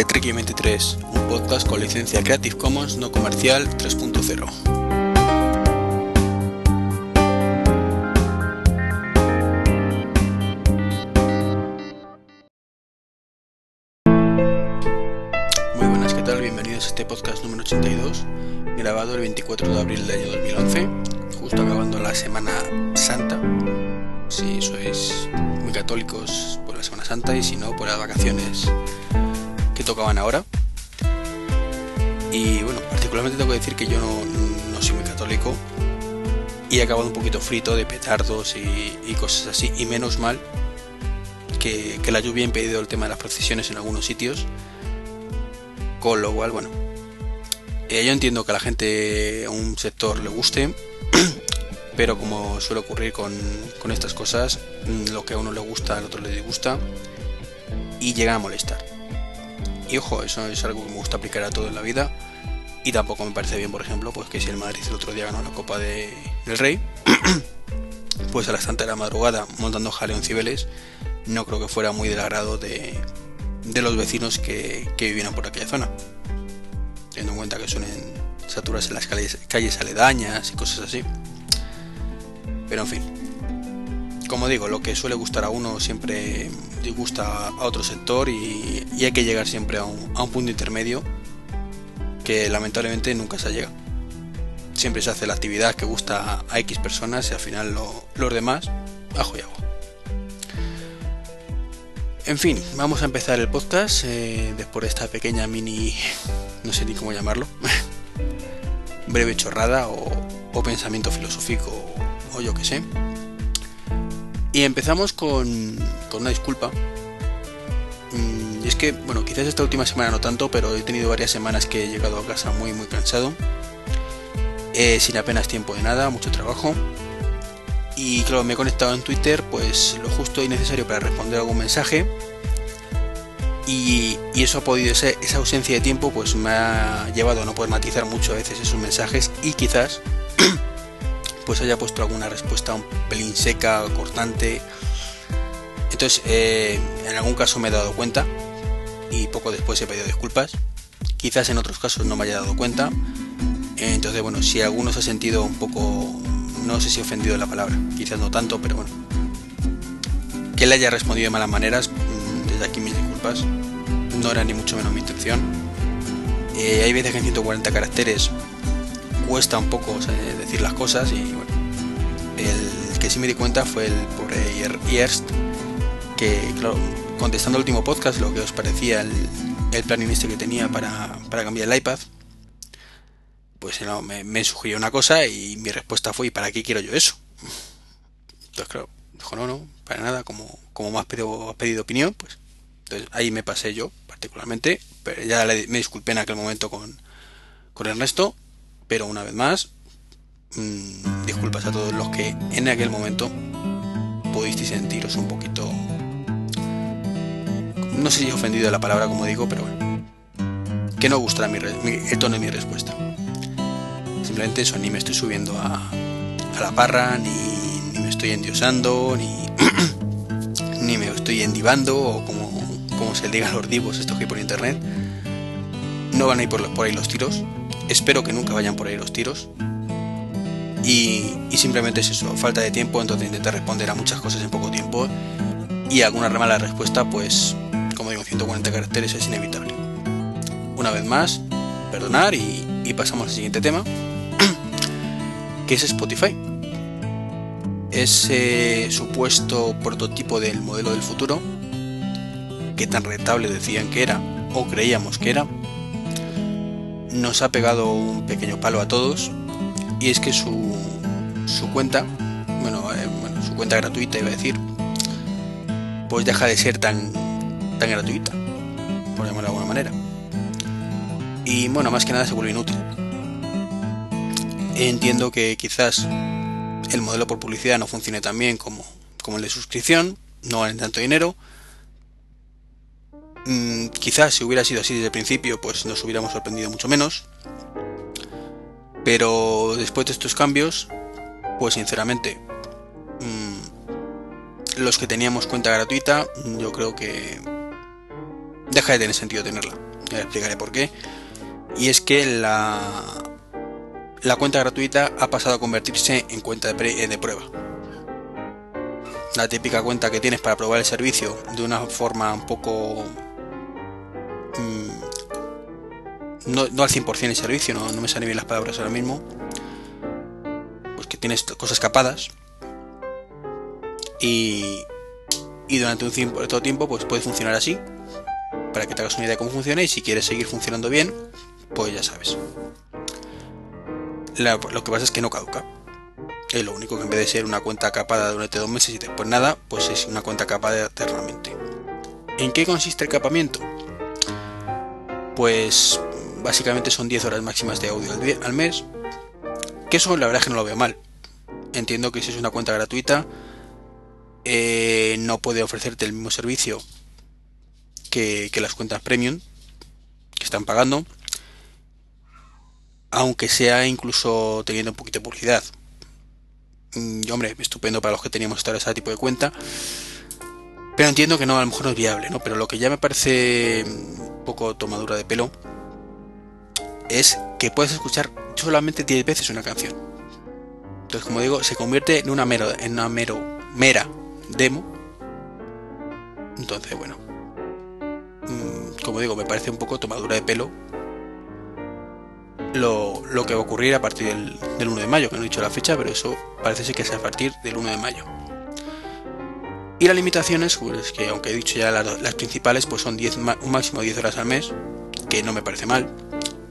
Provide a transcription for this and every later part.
de Trek 23, un podcast con licencia Creative Commons no comercial 3.0. Muy buenas, ¿qué tal? Bienvenidos a este podcast número 82, grabado el 24 de abril del año 2011, justo acabando la Semana Santa. Si sois muy católicos por la Semana Santa y si no, por las vacaciones tocaban ahora. Y bueno, particularmente tengo que decir que yo no, soy muy católico y he acabado un poquito frito de petardos y, cosas así. Y menos mal que, que, la lluvia ha impedido el tema de las procesiones en algunos sitios. Con lo cual, bueno, eh, yo entiendo que a la gente, a un sector le guste, pero como suele ocurrir con, con estas cosas, mm, lo que a uno le gusta, al otro le disgusta y llega a molestar. Y ojo, eso es algo que me gusta aplicar a todo en la vida. Y tampoco me parece bien, por ejemplo, pues que si el Madrid el otro día ganó la Copa de, del Rey, pues a las tantas de la madrugada montando jaleo en no creo que fuera muy del agrado de, de los vecinos que, que vivían por aquella zona. Teniendo en cuenta que suelen saturarse en las calles, calles aledañas y cosas así. Pero en fin, como digo, lo que suele gustar a uno siempre disgusta a otro sector y, hay que llegar siempre a un, punto intermedio que lamentablemente nunca se llega. Siempre se hace la actividad que gusta a X personas y al final lo, los demás, ajo y agua. En fin, vamos a empezar el podcast eh, después de esta pequeña mini, no sé ni cómo llamarlo, breve chorrada o, o pensamiento filosófico o yo que sé. Y empezamos con, con una disculpa. Y es que, bueno, quizás esta última semana no tanto, pero he tenido varias semanas que he llegado a casa muy, muy cansado. Eh, sin apenas tiempo de nada, mucho trabajo. Y claro, me he conectado en Twitter, pues lo justo y necesario para responder algún mensaje. Y, y, eso ha podido ser, esa ausencia de tiempo, pues me ha llevado a no poder matizar mucho a veces esos mensajes y quizás pues haya puesto alguna respuesta un pelín seca, cortante. Entonces, eh, en algún caso me he dado cuenta y poco después he pedido disculpas. Quizás en otros casos no me haya dado cuenta. Entonces, bueno, si alguno se ha sentido un poco, no sé si ofendido la palabra, quizás no tanto, pero bueno, que le haya respondido de malas maneras, desde aquí mis disculpas. No era ni mucho menos mi intención. Eh, hay veces que en 140 caracteres cuesta un poco sea, decir las cosas y bueno, el que sí me di cuenta fue el pobre Yerst, que contestando el último podcast lo que os parecía el, planning este que tenía para, para cambiar el iPad, pues no, me, me, sugirió una cosa y mi respuesta fue ¿y para qué quiero yo eso? Entonces claro, dijo no, no, para nada, como, como me has pedido, pedido opinión, pues ahí me pasé yo particularmente, pero ya me disculpé en aquel momento con, con Ernesto pero una vez más, mmm, disculpas a todos los que en aquel momento pudisteis sentiros un poquito, no sé si ofendido de la palabra como digo, pero bueno, que no gustará mi, el tono de mi respuesta. Simplemente eso, ni me estoy subiendo a, la parra, ni, me estoy endiosando, ni, ni me estoy endivando, o como, como se le diga a los divos estos que hay por internet. No van a ir por, por ahí los tiros, espero que nunca vayan por ahí los tiros. Y, simplemente es eso, falta de tiempo, entonces intentar responder a muchas cosas en poco tiempo. Y alguna mala respuesta, pues, como digo, 140 caracteres es inevitable. Una vez más, perdonar y, y pasamos al siguiente tema, que es Spotify. Ese supuesto prototipo del modelo del futuro, que tan rentable decían que era, o creíamos que era, nos ha pegado un pequeño palo a todos y es que su, su cuenta, bueno, eh, bueno, su cuenta gratuita iba a decir, pues deja de ser tan, tan gratuita, por llamarlo de alguna manera. Y bueno, más que nada se vuelve inútil. Entiendo que quizás el modelo por publicidad no funcione tan bien como, como el de suscripción, no valen tanto dinero, Mm, quizás si hubiera sido así desde el principio, pues nos hubiéramos sorprendido mucho menos. Pero después de estos cambios, pues sinceramente, mmm, los que teníamos cuenta gratuita, yo creo que deja de tener sentido tenerla. Ya explicaré por qué. Y es que la, la cuenta gratuita ha pasado a convertirse en cuenta de, de prueba. La típica cuenta que tienes para probar el servicio de una forma un poco... Mm, no, al 100% el servicio, no, no me salen bien las palabras ahora mismo. Pues que tienes cosas capadas. Y, y durante un tiempo pues puede funcionar así para que te hagas una idea de cómo funciona y si quieres seguir funcionando bien pues ya sabes lo que pasa es que no caduca es lo único que en vez de ser una cuenta capada durante dos meses y después nada pues es una cuenta capada eternamente ¿en qué consiste el capamiento? Pues básicamente son 10 horas máximas de audio al mes que eso la verdad es que no lo veo mal entiendo que si es una cuenta gratuita eh, no puede ofrecerte el mismo servicio que, las cuentas premium que están pagando, aunque sea incluso teniendo un poquito de publicidad. Mm, y hombre, estupendo para los que teníamos ese tipo de cuenta. Pero entiendo que no, a lo mejor no es viable, ¿no? Pero lo que ya me parece poco tomadura de pelo es que puedes escuchar solamente 10 veces una canción. Entonces, como digo, se convierte en una mero, en una mero, mera demo. Entonces, bueno. Mm, como digo, me parece un poco tomadura de pelo lo, que va a ocurrir a partir del, 1 de mayo, que no he dicho la fecha, pero eso parece ser que es a partir del 1 de mayo. Y las limitaciones, pues que aunque he dicho ya las, principales, pues son 10, un máximo de 10 horas al mes, que no me parece mal.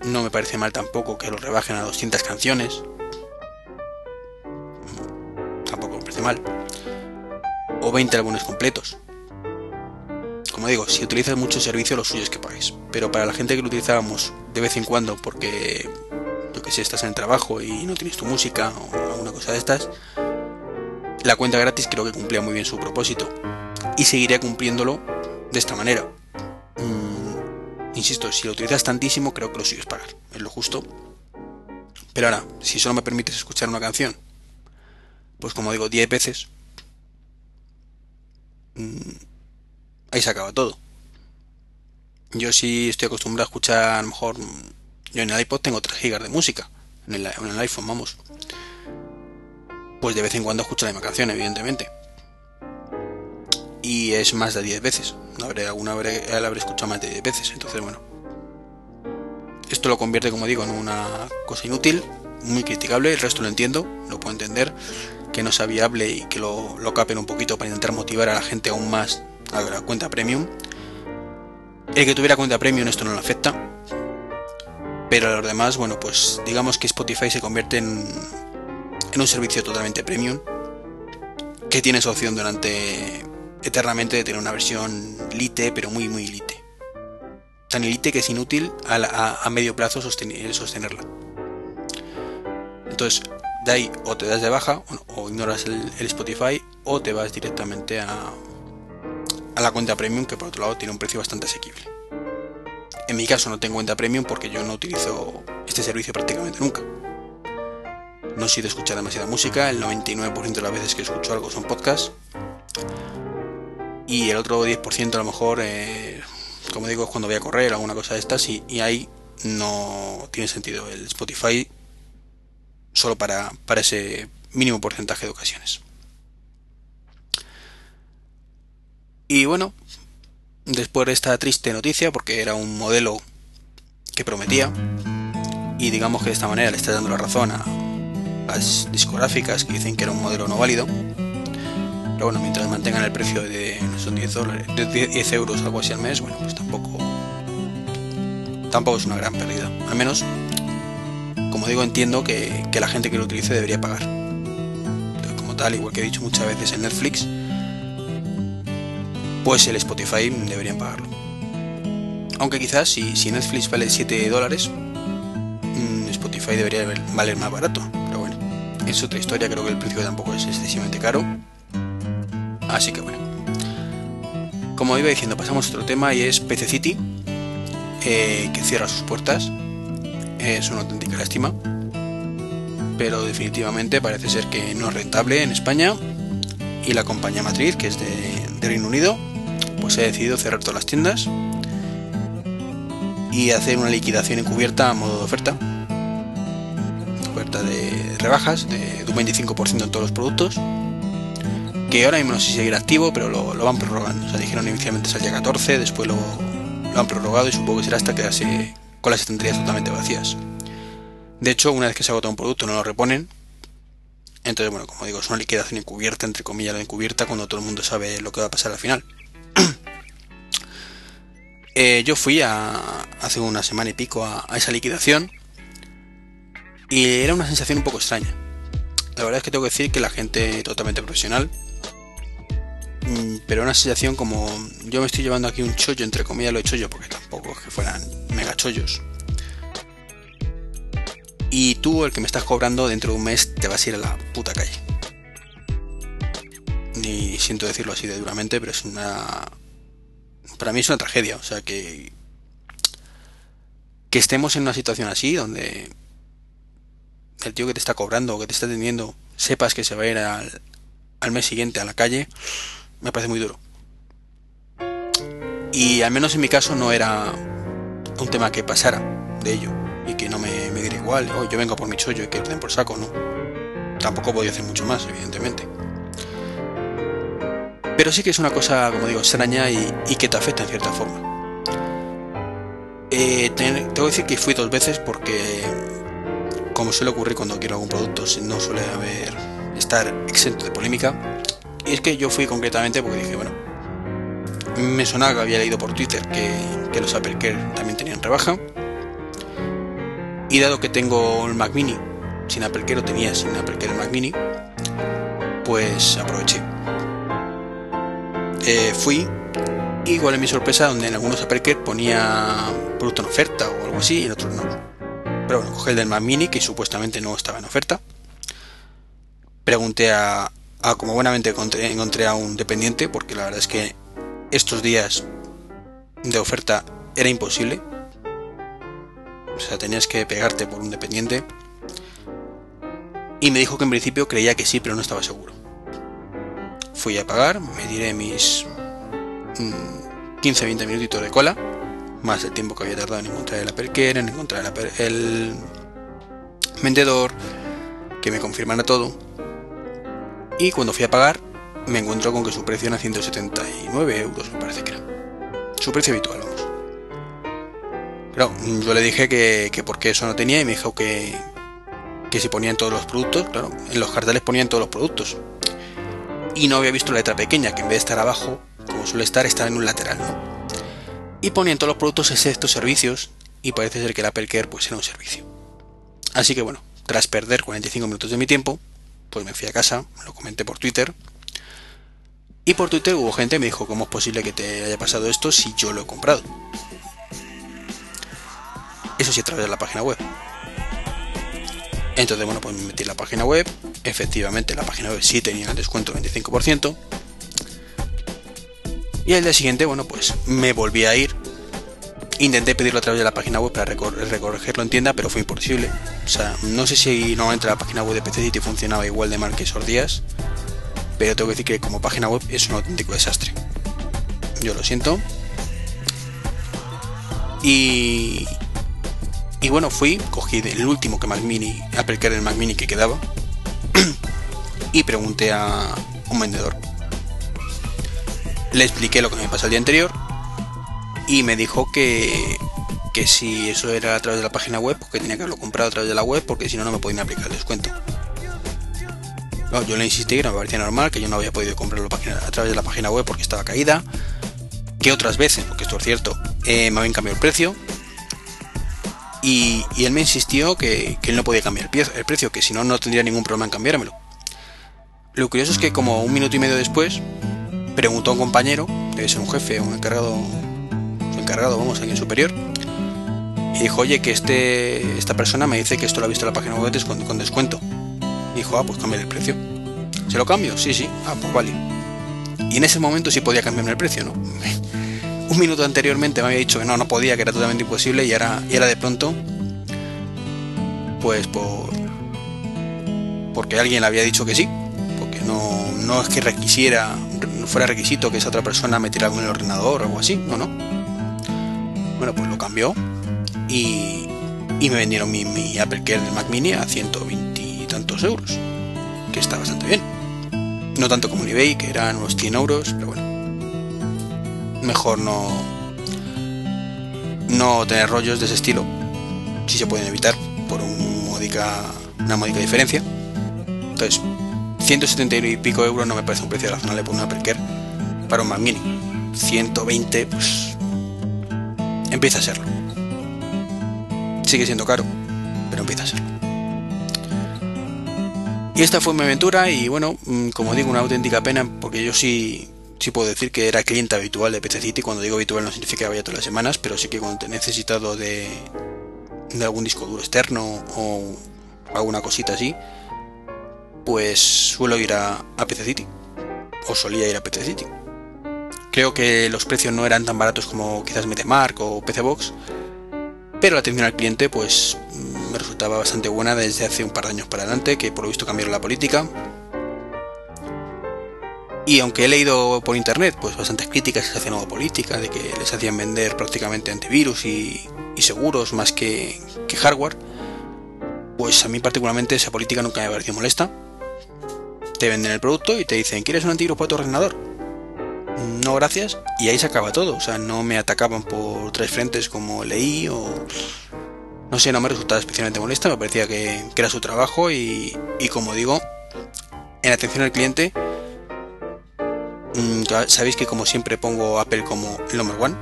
No me parece mal tampoco que lo rebajen a 200 canciones. Tampoco me parece mal o 20 álbumes completos. Como digo, si utilizas mucho servicio, lo suyo es que pagues. Pero para la gente que lo utilizábamos de vez en cuando, porque yo que sé, estás en el trabajo y no tienes tu música o alguna cosa de estas, la cuenta gratis creo que cumplía muy bien su propósito. Y seguiría cumpliéndolo de esta manera. Mm, insisto, si lo utilizas tantísimo, creo que lo suyo es pagar. Es lo justo. Pero ahora, si solo me permites escuchar una canción, pues como digo, 10 veces, Mm, ahí se acaba todo. Yo sí estoy acostumbrado a escuchar, a lo mejor, yo en el iPod tengo 3 GB de música, en el, iPhone, vamos. Pues de vez en cuando escucho la misma canción, evidentemente. Y es más de 10 veces. Habré, alguna habré, la habré escuchado más de 10 veces, entonces bueno. Esto lo convierte, como digo, en una cosa inútil, muy criticable, el resto lo entiendo, lo puedo entender que no sea viable y que lo, lo capen un poquito para intentar motivar a la gente aún más a la cuenta premium. El que tuviera cuenta premium esto no lo afecta. Pero a los demás, bueno, pues digamos que Spotify se convierte en, en un servicio totalmente premium. Que tiene su opción durante eternamente de tener una versión lite, pero muy, muy lite. Tan elite que es inútil a, medio plazo sostenerla. Entonces, de ahí o te das de baja o, ignoras el, Spotify o te vas directamente a, a la cuenta premium que por otro lado tiene un precio bastante asequible. En mi caso no tengo cuenta premium porque yo no utilizo este servicio prácticamente nunca. No soy de escuchar demasiada música, el 99% de las veces que escucho algo son podcasts. Y el otro 10% a lo mejor, eh, como digo, es cuando voy a correr o alguna cosa de estas y, y ahí no tiene sentido. El Spotify solo para, para ese mínimo porcentaje de ocasiones. Y bueno, después de esta triste noticia, porque era un modelo que prometía, y digamos que de esta manera le está dando la razón a las discográficas que dicen que era un modelo no válido, pero bueno, mientras mantengan el precio de esos 10, dólares, de 10 euros algo así al mes, bueno, pues tampoco, tampoco es una gran pérdida. Al menos como digo, entiendo que, la gente que lo utilice debería pagar. como tal, igual que he dicho muchas veces en Netflix, pues el Spotify deberían pagarlo. Aunque quizás si, si Netflix vale 7 dólares, mm, Spotify debería valer más barato. Es otra historia, creo que el precio tampoco es excesivamente caro. Así que bueno. Como iba diciendo, pasamos a otro tema y es PC City, eh, que cierra sus puertas es una auténtica lástima, pero definitivamente parece ser que no es rentable en España y la compañía matriz, que es de, Reino Unido, pues ha decidido cerrar todas las tiendas y hacer una liquidación encubierta a modo de oferta. Rebajas de, un 25% en todos los productos. Que ahora mismo no sé si seguirá activo, pero lo, van prorrogando. O sea, dijeron inicialmente salía 14, después lo, lo han prorrogado y supongo que será hasta quedarse con las estanterías totalmente vacías. De hecho, una vez que se agota un producto no lo reponen. Entonces, bueno, como digo, es una liquidación encubierta, entre comillas, la encubierta, cuando todo el mundo sabe lo que va a pasar al final. Eh, yo fui a, hace una semana y pico a, esa liquidación y era una sensación un poco extraña. La verdad es que tengo que decir que la gente totalmente profesional, mm, pero una sensación como yo me estoy llevando aquí un chollo, entre comillas lo he chollo, porque tampoco es que fueran mega chollos. Y tú, el que me estás cobrando, dentro de un mes te vas a ir a la puta calle. Y siento decirlo así de duramente, pero es una, para mí es una tragedia. O sea, que, que estemos en una situación así donde el tío que te está cobrando o que te está atendiendo sepas que se va a ir al, al mes siguiente a la calle, me parece muy duro. Y al menos en mi caso no era un tema que pasara de ello y que no me, me diera igual, oh, yo vengo por mi chollo y que lo den por saco, no. Tampoco podía hacer mucho más, evidentemente. Pero sí que es una cosa, como digo, extraña y, que te afecta en cierta forma. Eh, tengo que decir que fui dos veces porque, como suele ocurrir cuando quiero algún producto, no suele haber estar exento de polémica. Y es que yo fui concretamente porque dije, bueno, me sonaba que había leído por Twitter que, los Apple Care también tenían rebaja. Y dado que tengo el Mac Mini, sin Apple Care o tenía sin Apple Care el Mac Mini, pues aproveché. Eh, fui y igual en mi sorpresa donde en algunos Apple ponía producto en oferta o algo así y en otros no. Pero bueno, cogí el del Mac Mini que supuestamente no estaba en oferta. Pregunté a, como buenamente encontré, encontré a un dependiente porque la verdad es que estos días de oferta era imposible. O sea, tenías que pegarte por un dependiente. Y me dijo que en principio creía que sí, pero no estaba seguro. Fui a pagar, me diré mis 15-20 minutitos de cola, más el tiempo que había tardado en encontrar Apple Care, en encontrar el, vendedor, que me confirmara todo. Y cuando fui a pagar, me encuentro con que su precio era 179 euros, me parece que era. Su precio habitual, vamos. Claro, yo le dije que, que porque eso no tenía y me dijo que, que si ponían todos los productos, claro, en los carteles ponían todos los productos y no había visto la letra pequeña, que en vez de estar abajo, como suele estar, estaba en un lateral, ¿no? Y ponían todos los productos excepto servicios, y parece ser que el Apple Care pues era un servicio. Así que bueno, tras perder 45 minutos de mi tiempo, pues me fui a casa, lo comenté por Twitter, y por Twitter hubo gente que me dijo, ¿cómo es posible que te haya pasado esto si yo lo he comprado? Eso sí a través de la página web. Entonces, bueno, pues me metí en la página web. Efectivamente, la página web sí tenía el descuento 25%. Y al día siguiente, bueno, pues me volví a ir. Intenté pedirlo a través de la página web para recorregirlo en tienda, pero fue imposible. O sea, no sé si normalmente la página web de PC City funcionaba igual de mal que esos días. Pero tengo que decir que como página web es un auténtico desastre. Yo lo siento. Y, y bueno, fui, cogí el último que Mac Mini, Apple Care el Mac Mini que quedaba y pregunté a un vendedor. Le expliqué lo que me pasó el día anterior y me dijo que, que si eso era a través de la página web, pues que tenía que haberlo comprado a través de la web porque si no, no me podían aplicar el descuento. yo le insistí que no me parecía normal, que yo no había podido comprarlo a través de la página web porque estaba caída, que otras veces, porque esto es cierto, eh, me habían cambiado el precio, y, él me insistió que, él no podía cambiar el, precio, que si no, no tendría ningún problema en cambiármelo. Lo curioso es que como un minuto y medio después, preguntó a un compañero, debe ser un jefe, un encargado, un encargado, vamos, alguien superior, y dijo, oye, que este, esta persona me dice que esto lo ha visto en la página web con, con descuento. Dijo, ah, pues cambia el precio. ¿Se lo cambio? Sí, sí. Ah, pues vale. Y en ese momento sí podía cambiarme el precio, ¿no? un minuto anteriormente me había dicho que no, no podía, que era totalmente imposible y era, y era de pronto, pues por... porque alguien le había dicho que sí, porque no, no es que requisiera, fuera requisito que esa otra persona metiera algo en el ordenador o algo así, no, no. Bueno, pues lo cambió y, y me vendieron mi, mi Apple Care del Mac Mini a 120 y tantos euros, que está bastante bien. No tanto como en eBay, que eran unos 100 euros, pero bueno. Mejor no, no tener rollos de ese estilo, si se pueden evitar por un módica, una módica diferencia. Entonces, 170 y pico euros no me parece un precio razonable por un Apple Care para un Mac Mini. 120, pues empieza a serlo. Sigue siendo caro, pero empieza a serlo. Y esta fue mi aventura y bueno, mm, como digo, una auténtica pena porque yo sí, sí puedo decir que era cliente habitual de PC City. Cuando digo habitual no significa que vaya todas las semanas, pero sí que cuando he necesitado de, de algún disco duro externo o alguna cosita así, pues suelo ir a, a PC City. O solía ir a PC City. Creo que los precios no eran tan baratos como quizás MediaMark o PC Box, pero la atención al cliente pues me resultaba bastante buena desde hace un par de años para adelante, que por lo visto cambiaron la política. Y aunque he leído por internet pues bastantes críticas hacia nueva política, de que les hacían vender prácticamente antivirus y, y seguros más que, que hardware, pues a mí particularmente esa política nunca me ha parecido molesta. Te venden el producto y te dicen, ¿quieres un antivirus para tu ordenador? no gracias, y ahí se acaba todo. O sea, no me atacaban por tres frentes como leí o... No sé, no me resultaba especialmente molesta, me parecía que, era su trabajo y, como digo, en atención al cliente, mm, sabéis que como siempre pongo Apple como el number one.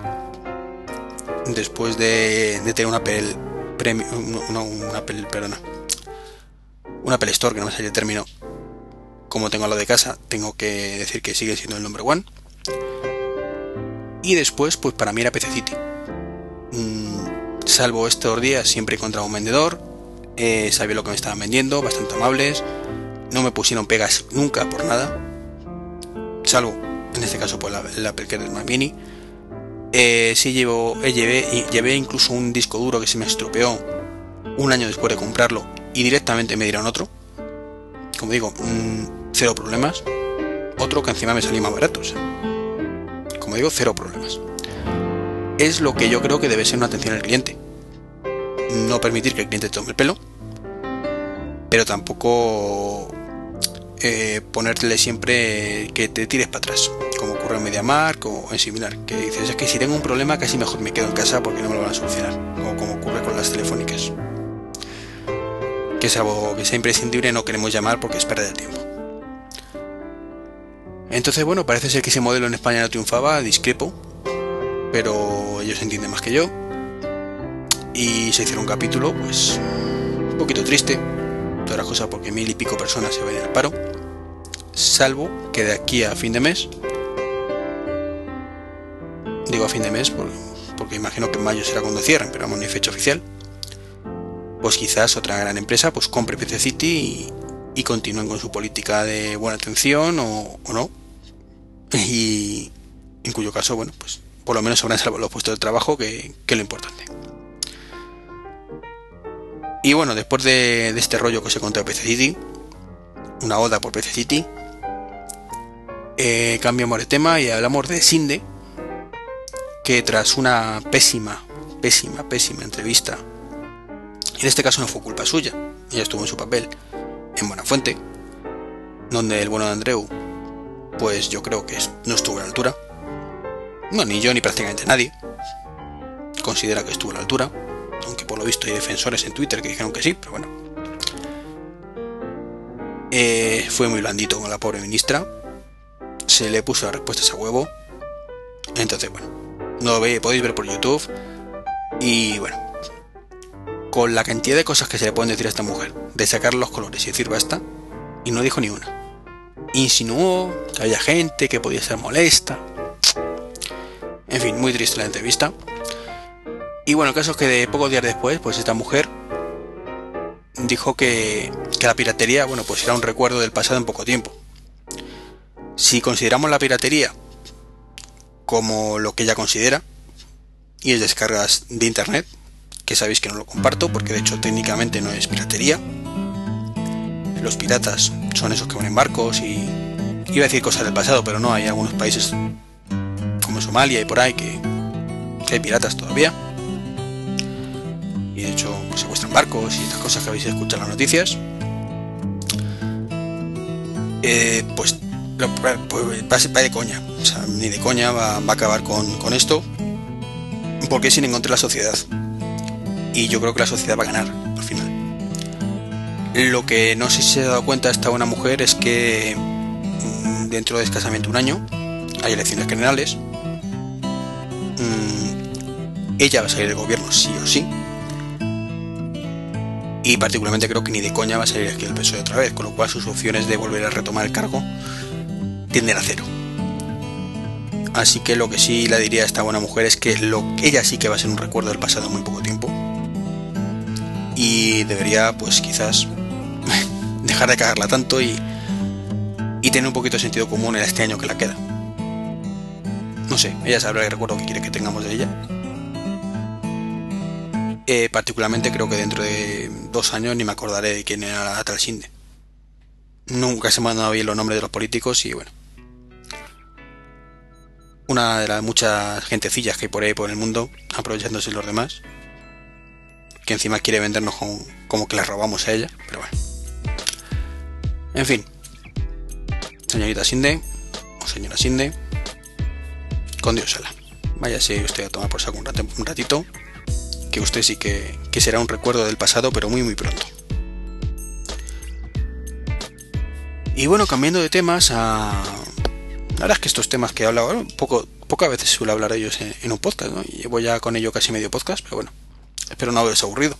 Después de, de tener un Apple Premium, no, un Apple, perdona, un Apple Store, que no me sale el término, como tengo lo de casa, tengo que decir que sigue siendo el number one. Y después, pues para mí era PC City. Mm, salvo estos días, siempre he encontrado un vendedor, eh, sabía lo que me estaban vendiendo, bastante amables, no me pusieron pegas nunca por nada, salvo en este caso por la, la del Mac Mini. Eh, sí llevo, eh, llevé, llevé incluso un disco duro que se me estropeó un año después de comprarlo y directamente me dieron otro. Como digo, mm, cero problemas. Otro que encima me salió más barato como digo, cero problemas. Es lo que yo creo que debe ser una atención al cliente. No permitir que el cliente tome el pelo, pero tampoco eh, ponerle siempre que te tires para atrás, como ocurre en MediaMark o en similar, que dices es que si tengo un problema casi mejor me quedo en casa porque no me lo van a solucionar, o como ocurre con las telefónicas. Que es algo que sea imprescindible no queremos llamar porque es perder el tiempo. Entonces, bueno, parece ser que ese modelo en España no triunfaba, discrepo, pero ellos entienden más que yo. Y se hicieron un capítulo, pues, un poquito triste, todas las cosas porque mil y pico personas se ven al paro, salvo que de aquí a fin de mes, digo a fin de mes porque, imagino que en mayo será cuando cierren, pero vamos, no hay fecha oficial, pues quizás otra gran empresa pues compre PC City y continúen con su política de buena atención o, no. Y en cuyo caso, bueno, pues por lo menos habrán salvado los puestos de trabajo, que, es lo importante. Y bueno, después de, este rollo que os he contado de PC City, una oda por PC City, eh, cambiamos de tema y hablamos de Sinde, que tras una pésima, pésima, pésima entrevista, en este caso no fue culpa suya, ella estuvo en su papel, en Buenafuente, donde el bueno de Andreu, pues yo creo que no estuvo a la altura. No, ni yo ni prácticamente nadie considera que estuvo a la altura, aunque por lo visto hay defensores en Twitter que dijeron que sí, pero bueno. Eh, fue muy blandito con la pobre ministra, se le puso las respuestas a huevo, entonces bueno, no lo ve, podéis ver por YouTube y bueno, con la cantidad de cosas que se le pueden decir a esta mujer, de sacar los colores y decir basta, y no dijo ni una. Insinuó que había gente que podía ser molesta. En fin, muy triste la entrevista. Y bueno, el caso es que de pocos días después, pues esta mujer dijo que, que la piratería, bueno, pues era un recuerdo del pasado en poco tiempo. Si consideramos la piratería como lo que ella considera, y es descargas de internet, que sabéis que no lo comparto porque de hecho técnicamente no es piratería. Los piratas son esos que van en barcos y iba a decir cosas del pasado, pero no, hay algunos países como Somalia y por ahí que, hay piratas todavía. y de hecho pues, secuestran barcos y estas cosas que habéis escuchado en las noticias. Eh, pues, pues va, de coña, o sea, ni de coña va, a acabar con, esto, porque sin encontrar la sociedad. Y yo creo que la sociedad va a ganar al final. Lo que no sé si se ha dado cuenta esta buena mujer es que mm, dentro de escasamente un año hay elecciones generales. Mm, ella va a salir del gobierno sí o sí. Y particularmente creo que ni de coña va a salir aquí el PSOE otra vez, con lo cual sus opciones de volver a retomar el cargo tienden a cero. Así que lo que sí le diría a esta buena mujer es que lo, ella sí que va a ser un recuerdo del pasado en muy poco tiempo. Y debería, pues quizás, dejar de cagarla tanto y, y tener un poquito de sentido común en este año que la queda. No sé, ella sabrá el recuerdo que quiere que tengamos de ella. Eh, particularmente creo que dentro de dos años ni me acordaré de quién era la tal Sinde. Nunca se me han dado bien los nombres de los políticos y bueno. Una de las muchas gentecillas que hay por ahí por el mundo, aprovechándose los demás. Que encima quiere vendernos como, que la robamos a ella, pero bueno. En fin. Señorita Sinde, o señora Sinde, con Dios ala. Váyase usted a tomar por saco un, ratito, que usted sí que, que será un recuerdo del pasado, pero muy muy pronto. Y bueno, cambiando de temas a... La verdad es que estos temas que he hablado, poco, pocas veces suelo hablar ellos en, un podcast, ¿no? Llevo ya con ello casi medio podcast, pero bueno, espero no haberos aburrido.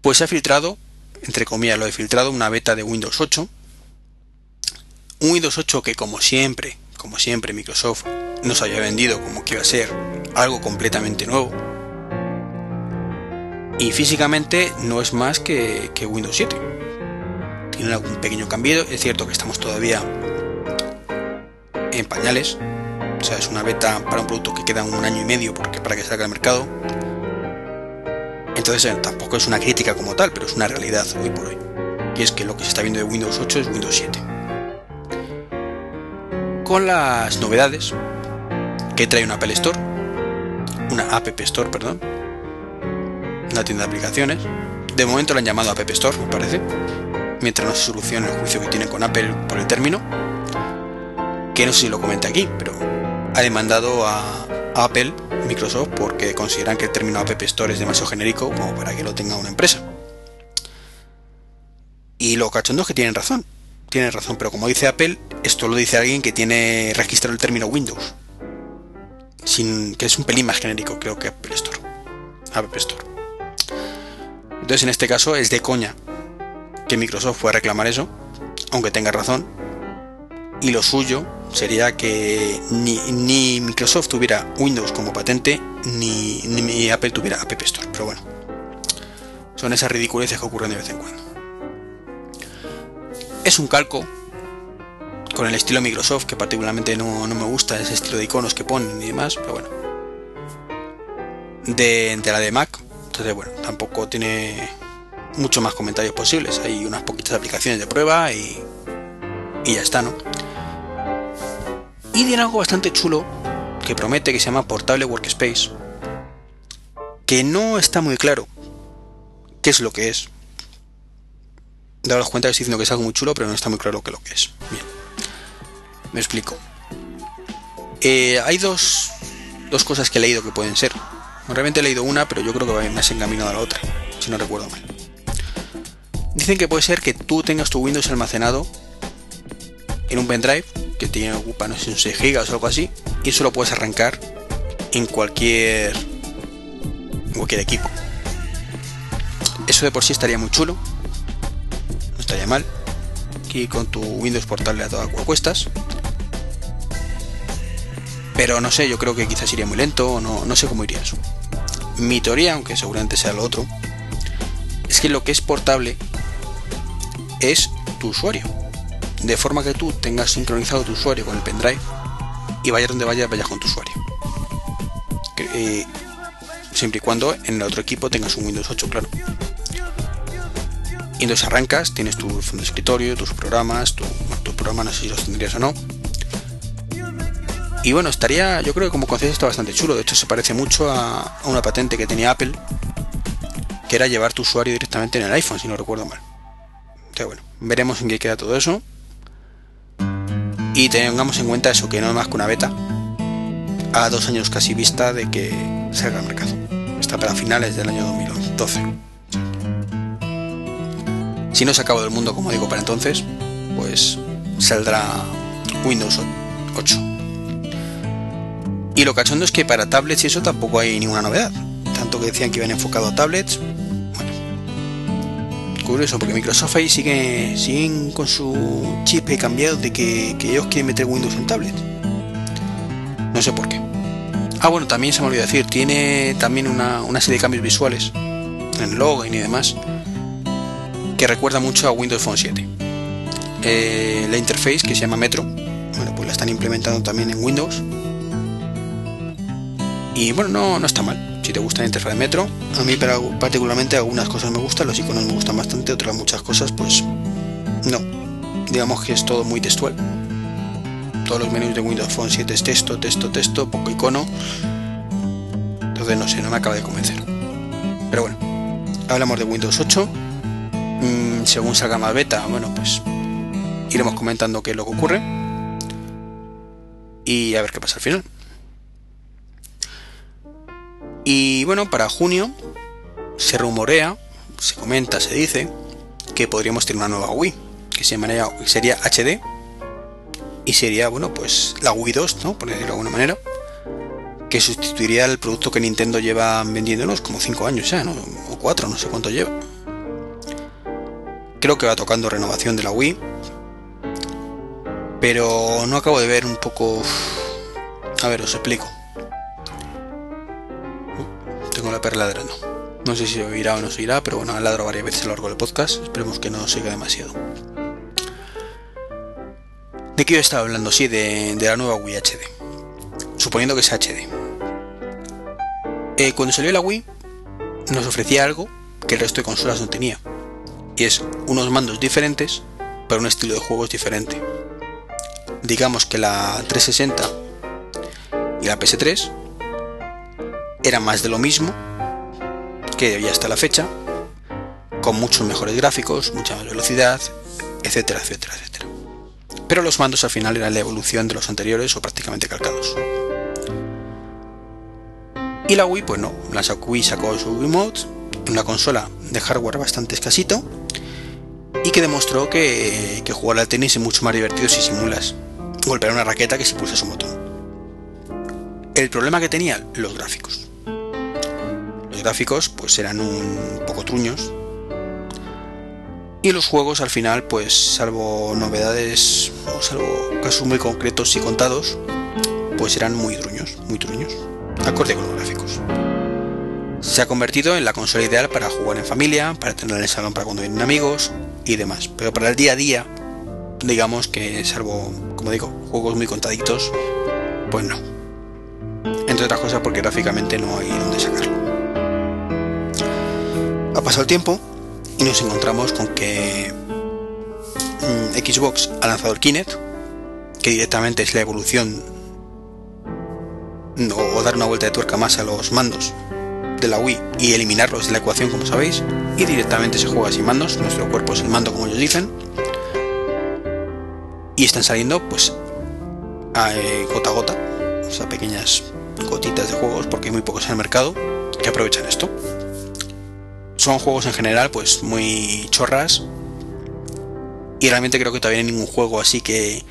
Pues se ha filtrado, entre comillas lo he filtrado, una beta de Windows 8. Un Windows 8 que como siempre, como siempre Microsoft nos había vendido como que iba a ser algo completamente nuevo. Y físicamente no es más que, Windows 7. Tiene algún pequeño cambio, es cierto que estamos todavía en pañales. O sea, es una beta para un producto que queda un año y medio porque, para que salga al mercado. Entonces eh, tampoco es una crítica como tal, pero es una realidad hoy por hoy. Y es que lo que se está viendo de Windows 8 es Windows 7 con las novedades que trae una Apple Store, una App Store, perdón, una tienda de aplicaciones. De momento la han llamado App Store, me parece, mientras no se solucione el juicio que tienen con Apple por el término, que no sé si lo comenta aquí, pero ha demandado a Apple, Microsoft, porque consideran que el término App Store es demasiado genérico como para que lo tenga una empresa. Y lo cachondo es que tienen razón tiene razón, pero como dice Apple, esto lo dice alguien que tiene registrado el término Windows. Sin, que es un pelín más genérico, creo que Apple Store. App Store. Entonces, en este caso, es de coña que Microsoft pueda reclamar eso, aunque tenga razón. Y lo suyo sería que ni, Microsoft tuviera Windows como patente, ni, ni Apple tuviera App Store. Pero bueno, son esas ridiculeces que ocurren de vez en cuando. Es un calco con el estilo Microsoft, que particularmente no, me gusta ese estilo de iconos que ponen y demás, pero bueno. De, la de Mac, entonces bueno, tampoco tiene muchos más comentarios posibles. Hay unas poquitas aplicaciones de prueba y, y ya está, ¿no? Y tiene algo bastante chulo que promete que se llama Portable Workspace, que no está muy claro qué es lo que es, daros cuenta que estoy diciendo que es algo muy chulo, pero no está muy claro qué lo que es. Bien, me explico. Eh, hay dos, dos cosas que he leído que pueden ser. Realmente he leído una, pero yo creo que me has encaminado a la otra, si no recuerdo mal. Dicen que puede ser que tú tengas tu Windows almacenado en un pendrive que tiene ocupa no sé un 6 GB o algo así y eso lo puedes arrancar en cualquier cualquier equipo. Eso de por sí estaría muy chulo estaría mal. Aquí con tu Windows portable a toda cuestas. Pero no sé, yo creo que quizás iría muy lento, no, no sé cómo iría eso. Mi teoría, aunque seguramente sea lo otro, es que lo que es portable es tu usuario. De forma que tú tengas sincronizado tu usuario con el pendrive y vaya donde vayas, vayas con tu usuario. Eh, siempre y cuando en el otro equipo tengas un Windows 8, claro. Y entonces arrancas, tienes tu fondo de escritorio, tus programas, tu, tu programa no sé si los tendrías o no. Y bueno, estaría, yo creo que como concepto está bastante chulo. De hecho, se parece mucho a, una patente que tenía Apple, que era llevar tu usuario directamente en el iPhone, si no recuerdo mal. Entonces, bueno, veremos en qué queda todo eso. Y tengamos en cuenta eso, que no es más que una beta. A dos años casi vista de que salga al mercado. Está para finales del año 2012. Si no se acaba del mundo, como digo, para entonces, pues saldrá Windows 8. Y lo cachondo es que para tablets y eso tampoco hay ninguna novedad. Tanto que decían que iban enfocado a tablets. Curioso, porque Microsoft ahí sigue, siguen con su chip cambiado de que, ellos quieren meter Windows en tablet. No sé por qué. Ah, bueno, también se me olvidó decir, tiene también una, una serie de cambios visuales en login y demás que recuerda mucho a Windows Phone 7. Eh, la interface que se llama Metro, bueno, pues la están implementando también en Windows y bueno, no, no está mal. Si te gusta la interfaz de Metro, a mí particularmente algunas cosas me gustan, los iconos me gustan bastante, otras muchas cosas pues no. Digamos que es todo muy textual. Todos los menús de Windows Phone 7 es texto, texto, texto, poco icono. Entonces no sé, no me acaba de convencer. Pero bueno, hablamos de Windows 8. Mm, según salga más beta, bueno, pues iremos comentando qué es lo que ocurre. Y a ver qué pasa al final. Y bueno, para junio se rumorea, se comenta, se dice que podríamos tener una nueva Wii, que se llamaría, sería HD y sería, bueno, pues la Wii 2, ¿no? Por decirlo de alguna manera, que sustituiría el producto que Nintendo lleva vendiéndonos como 5 años ya, ¿no? O 4, no sé cuánto lleva. Creo que va tocando renovación de la Wii, pero no acabo de ver un poco... A ver, os explico. Tengo la perla ladrando. No sé si se oirá o no se oirá, pero bueno, ladro varias veces a lo largo del podcast. Esperemos que no siga demasiado. ¿De qué yo estaba hablando? Sí, de, la nueva Wii HD. Suponiendo que sea HD. Eh, cuando salió la Wii, nos ofrecía algo que el resto de consolas no tenía. Y es unos mandos diferentes para un estilo de juegos diferente. Digamos que la 360 y la PS3 era más de lo mismo que había hasta la fecha, con muchos mejores gráficos, mucha más velocidad, etcétera, etcétera, etcétera. Pero los mandos al final eran la evolución de los anteriores o prácticamente calcados. Y la Wii, pues no, la Wii sacó su Wiimote, una consola de hardware bastante escasito, y que demostró que, que jugar al tenis es mucho más divertido si simulas golpear una raqueta que si pulsas un botón. El problema que tenía, los gráficos gráficos pues eran un poco truños. Y los juegos al final, pues salvo novedades o salvo casos muy concretos y contados, pues eran muy truños, muy truños, acorde con los gráficos. Se ha convertido en la consola ideal para jugar en familia, para tener en el salón para cuando vienen amigos y demás. Pero para el día a día, digamos que salvo, como digo, juegos muy contaditos, pues no. Entre otras cosas porque gráficamente no hay donde sacarlo. Ha pasado el tiempo y nos encontramos con que mm, Xbox ha lanzado el Kinect, que directamente es la evolución o, dar una vuelta de tuerca más a los mandos de la Wii y eliminarlos de la ecuación como sabéis y directamente se juega sin mandos, nuestro cuerpo es el mando como ellos dicen y están saliendo pues eh, gota a gota, o sea pequeñas gotitas de juegos porque hay muy pocos en el mercado que aprovechan esto son juegos en general pues muy chorras y realmente creo que todavía hay ningún juego así que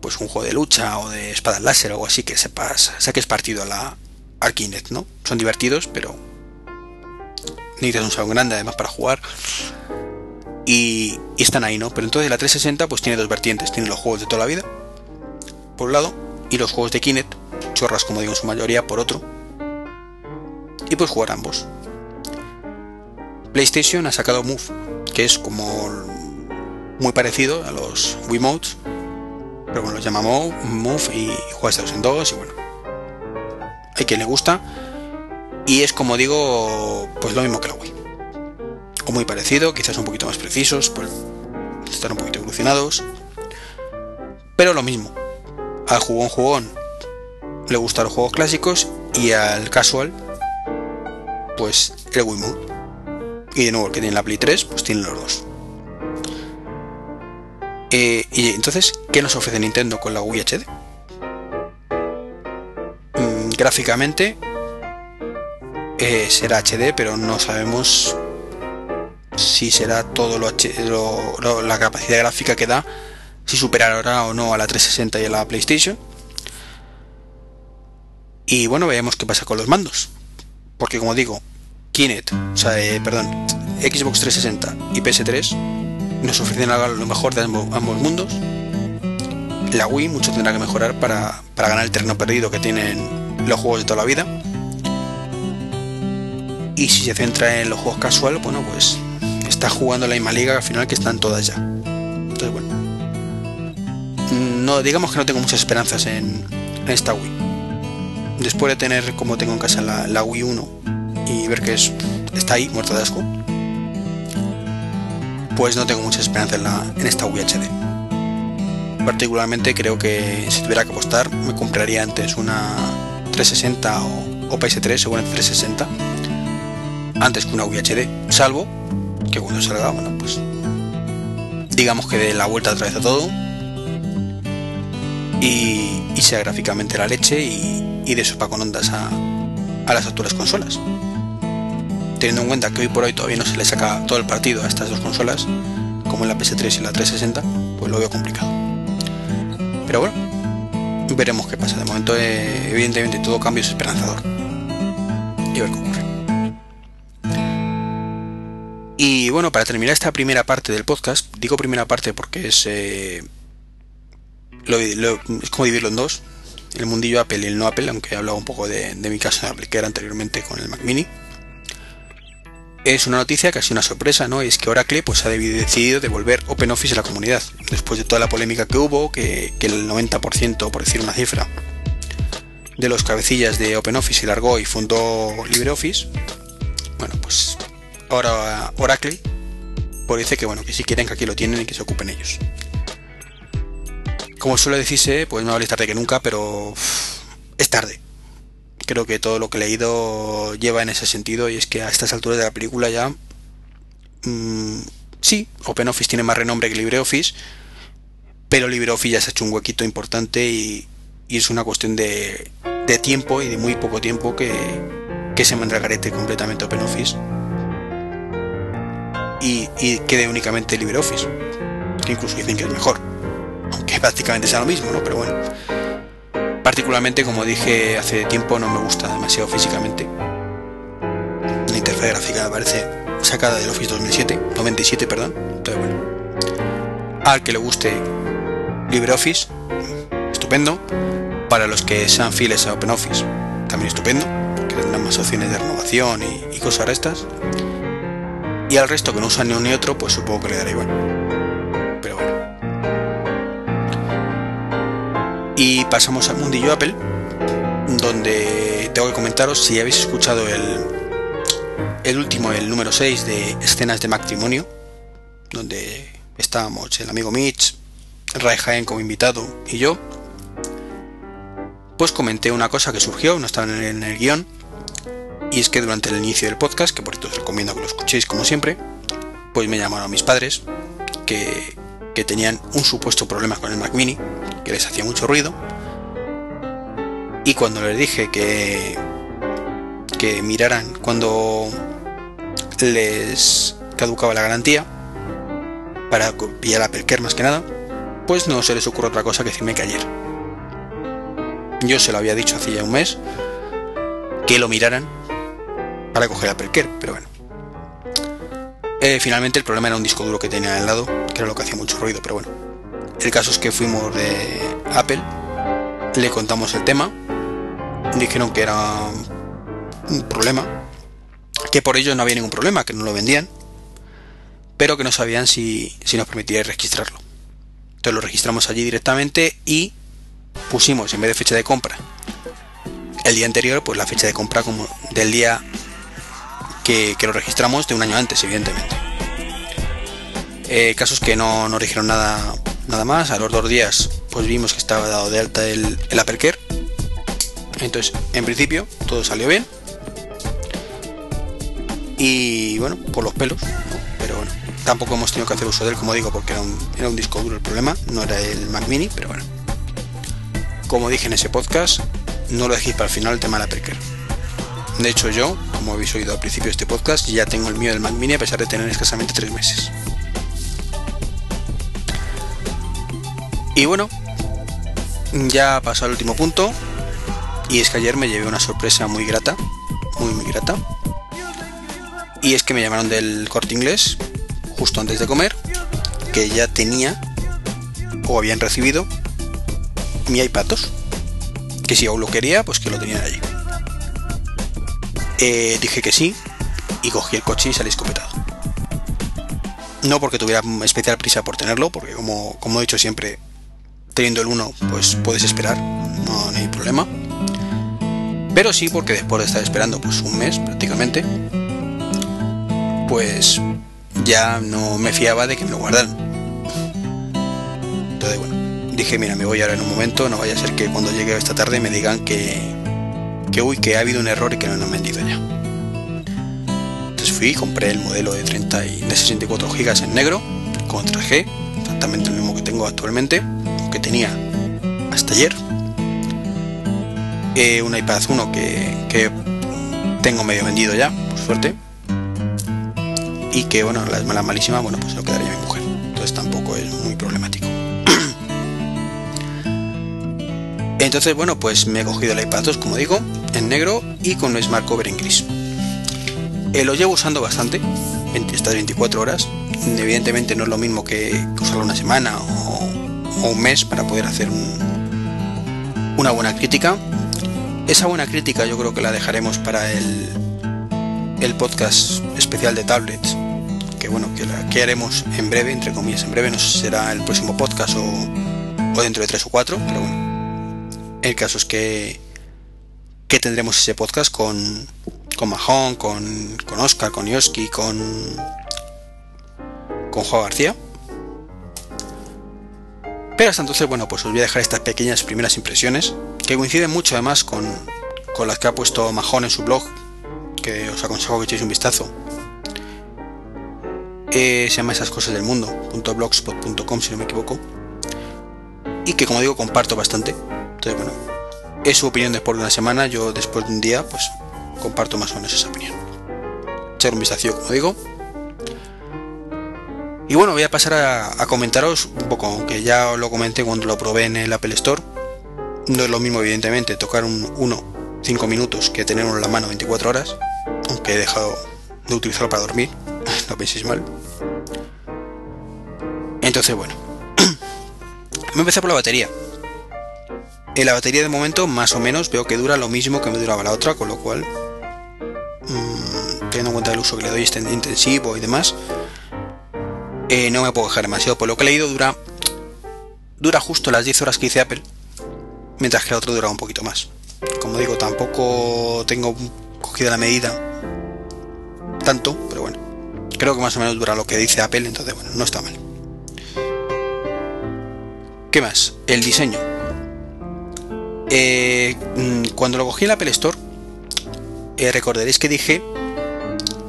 pues un juego de lucha o de espadas láser o algo así que sepas saques partido a la ¿no? Son divertidos, pero necesitas un salón grande además para jugar y, y, están ahí, ¿no? Pero entonces la 360 pues tiene dos vertientes, tiene los juegos de toda la vida por un lado y los juegos de Kinect, chorras como digo en su mayoría por otro. Y pues jugar ambos. PlayStation ha sacado Move, que es como muy parecido a los Wiimotes, pero bueno, los llama Move, y juega de en dos y bueno, hay quien le gusta y es como digo, pues lo mismo que la Wii. O muy parecido, quizás un poquito más precisos, pues están un poquito evolucionados, pero lo mismo. al jugón jugón le gustan los juegos clásicos y al casual pues el Wiimote. Y de nuevo que tiene la Play 3 pues tiene los dos. Eh, y entonces, ¿qué nos ofrece Nintendo con la Wii HD? Mm, gráficamente eh, será HD, pero no sabemos si será todo lo, la capacidad gráfica que da, si superará o no a la 360 y a la PlayStation. Y bueno, veamos qué pasa con los mandos. Porque como digo, Kinect, o sea, eh, perdón, Xbox 360 y PS3 nos ofrecen lo mejor de ambos, mundos. La Wii mucho tendrá que mejorar para, para ganar el terreno perdido que tienen los juegos de toda la vida. Y si se centra en los juegos casual, bueno, pues está jugando la misma liga al final que están todas ya. Entonces, bueno. No, digamos que no tengo muchas esperanzas en, esta Wii. Después de tener como tengo en casa la, Wii 1 y ver que es, está ahí, muerta de asco, pues no tengo mucha esperanza en, la, en esta Wii HD. Particularmente creo que si tuviera que apostar, me compraría antes una 360 o, o PS3, seguramente 360, antes que una Wii HD, salvo que cuando salga, bueno, pues digamos que dé la vuelta otra vez a todo y, sea gráficamente la leche y, y de sopa con ondas a, a las actuales consolas. Teniendo en cuenta que hoy por hoy todavía no se le saca todo el partido a estas dos consolas, como en la PS3 y la 360, pues lo veo complicado. Pero bueno, veremos qué pasa. De momento, eh, evidentemente, todo cambio es esperanzador. Y a ver qué ocurre. Y bueno, para terminar esta primera parte del podcast, digo primera parte porque es, eh, es como dividirlo en dos, el mundillo Apple y el no Apple, aunque he hablado un poco de, mi caso de aplicar anteriormente con el Mac Mini. Es una noticia casi una sorpresa, ¿no? Es que Oracle pues, ha decidido devolver OpenOffice a la comunidad, después de toda la polémica que hubo, que, el 90%, por decir una cifra, de los cabecillas de OpenOffice se largó y fundó LibreOffice. Bueno, pues ahora Oracle pues dice que bueno, que si quieren que aquí lo tienen y que se ocupen ellos. Como suele decirse, pues no habléis tarde que nunca, pero es tarde. Creo que todo lo que he leído lleva en ese sentido y es que a estas alturas de la película ya... Mmm, sí, OpenOffice tiene más renombre que LibreOffice, pero LibreOffice ya se ha hecho un huequito importante y, es una cuestión de, de, tiempo y de muy poco tiempo que, que se mandra garete completamente OpenOffice y, quede únicamente LibreOffice, que incluso dicen que es mejor, aunque prácticamente sea lo mismo, ¿no? Pero bueno, particularmente como dije hace tiempo no me gusta demasiado físicamente. La interfaz gráfica me parece sacada del Office 2007, 97, perdón. Entonces bueno, al que le guste LibreOffice, estupendo. Para los que sean fieles a OpenOffice, también estupendo, porque tendrán más opciones de renovación y, cosas estas. Y al resto que no usa ni uno ni otro, pues supongo que le dará igual. Y pasamos al mundillo Apple, donde tengo que comentaros si habéis escuchado el, el último, el número 6 de escenas de matrimonio, donde estábamos el amigo Mitch, Ray Jaén como invitado y yo, pues comenté una cosa que surgió, no estaba en el guion, y es que durante el inicio del podcast, que por esto os recomiendo que lo escuchéis como siempre, pues me llamaron a mis padres que, que tenían un supuesto problema con el Mac Mini, que les hacía mucho ruido. Y cuando les dije que, que miraran cuando les caducaba la garantía, para pillar a Perker más que nada, pues no se les ocurre otra cosa que decirme que ayer. Yo se lo había dicho hace ya un mes, que lo miraran para coger Apple Care, pero bueno. Eh, finalmente el problema era un disco duro que tenía al lado, que era lo que hacía mucho ruido, pero bueno. El caso es que fuimos de Apple, le contamos el tema, dijeron que era un problema, que por ello no había ningún problema, que no lo vendían, pero que no sabían si, si nos permitía registrarlo. Entonces lo registramos allí directamente y pusimos en vez de fecha de compra el día anterior, pues la fecha de compra como del día que, lo registramos de un año antes, evidentemente. Eh, casos que no, no dijeron nada, nada más. A los dos días pues vimos que estaba dado de alta el, el. Entonces, en principio, todo salió bien. Y bueno, por los pelos, pero bueno, tampoco hemos tenido que hacer uso de él, como digo, porque era un, era un disco duro el problema, no era el Mac Mini, pero bueno. Como dije en ese podcast, no lo dejéis para el final el tema de la De hecho, yo, como habéis oído al principio de este podcast, ya tengo el mío del Mac Mini a pesar de tener escasamente tres meses. Y bueno, ya ha pasado el último punto. Y es que ayer me llevé una sorpresa muy grata. Muy, muy grata. Y es que me llamaron del corte inglés justo antes de comer. Que ya tenía o habían recibido mi iPad 2. Que si aún lo quería, pues que lo tenían allí. Eh, dije que sí y cogí el coche y salí escopetado. No porque tuviera especial prisa por tenerlo, porque como, como he dicho siempre, teniendo el 1, pues puedes esperar, no, hay problema. Pero sí porque después de estar esperando pues un mes prácticamente, pues ya no me fiaba de que me lo guardaran. Entonces bueno, dije, mira, me voy ahora en un momento, no vaya a ser que cuando llegue esta tarde me digan que, que uy, que ha habido un error y que no me han vendido ya. Entonces fui compré el modelo de 30 y de 64 GB en negro, con 3G, exactamente el mismo que tengo actualmente que tenía hasta ayer. Eh, un iPad 1 que, tengo medio vendido ya, por suerte. Y que bueno, la, mala malísima, bueno, pues lo quedaría mi mujer. Entonces tampoco es muy problemático. Entonces, bueno, pues me he cogido el iPad 2, como digo, en negro y con un Smart Cover en gris. Eh, lo llevo usando bastante, estas 24 horas. Evidentemente no es lo mismo que usarlo una semana o un mes para poder hacer una buena crítica. Esa buena crítica yo creo que la dejaremos para el, el podcast especial de tablets, que bueno, que, la, que haremos en breve, entre comillas en breve, no sé si será el próximo podcast o, dentro de tres o cuatro, pero bueno, el caso es que, que tendremos ese podcast con, con Mahón, con, con Oscar, con Yoski, con, con Juan García pero hasta entonces, bueno, pues os voy a dejar estas pequeñas primeras impresiones, que coinciden mucho además con, las que ha puesto Mahón en su blog, que os aconsejo que echéis un vistazo. Eh, se llama esas cosas del mundo, .blogspot.com si no me equivoco. Y que como digo comparto bastante. Entonces, bueno, es su opinión después de una semana, yo después de un día, pues comparto más o menos esa opinión. Echar un vistazo, como digo. Y bueno, voy a pasar a, comentaros un poco, aunque ya lo comenté cuando lo probé en el Apple Store. No es lo mismo, evidentemente, tocar un 1 5 minutos que tenerlo en la mano 24 horas, aunque he dejado de utilizarlo para dormir, no penséis mal. Entonces, bueno, me empecé por la batería. En la batería de momento, más o menos, veo que dura lo mismo que me duraba la otra, con lo cual, mmm, teniendo en cuenta el uso que le doy este intensivo y demás, eh, no me puedo dejar demasiado. Por lo que he leído, dura, dura justo las 10 horas que hice Apple, mientras que el otro dura un poquito más. Como digo, tampoco tengo cogida la medida tanto, pero bueno, creo que más o menos dura lo que dice Apple, entonces bueno, no está mal. ¿Qué más? El diseño. Eh, mm, cuando lo cogí en la Apple Store, eh, recordaréis que dije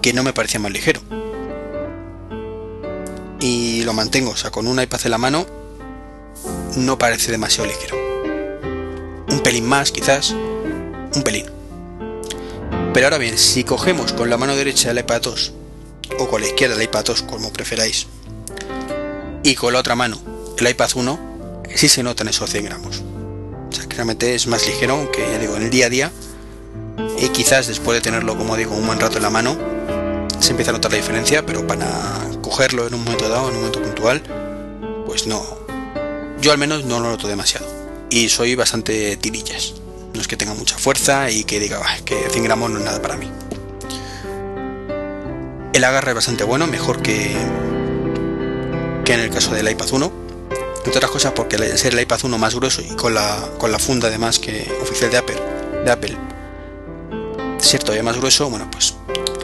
que no me parecía más ligero y lo mantengo, o sea, con un iPad en la mano no parece demasiado ligero. Un pelín más, quizás, un pelín. Pero ahora bien, si cogemos con la mano derecha el iPad 2 o con la izquierda el iPad 2, como preferáis, y con la otra mano el iPad 1, sí se notan esos 100 gramos. Que realmente es más ligero, aunque ya digo, en el día a día, y quizás después de tenerlo, como digo, un buen rato en la mano, se empieza a notar la diferencia, pero para cogerlo en un momento dado, en un momento puntual, pues no. Yo al menos no lo noto demasiado. Y soy bastante tirillas. No es que tenga mucha fuerza y que diga que 100 gramos no es nada para mí. El agarre es bastante bueno, mejor que, que en el caso del iPad 1. Entre otras cosas porque al ser el iPad 1 más grueso y con la, con la funda además que oficial de Apple, de Apple, cierto, ya más grueso, bueno, pues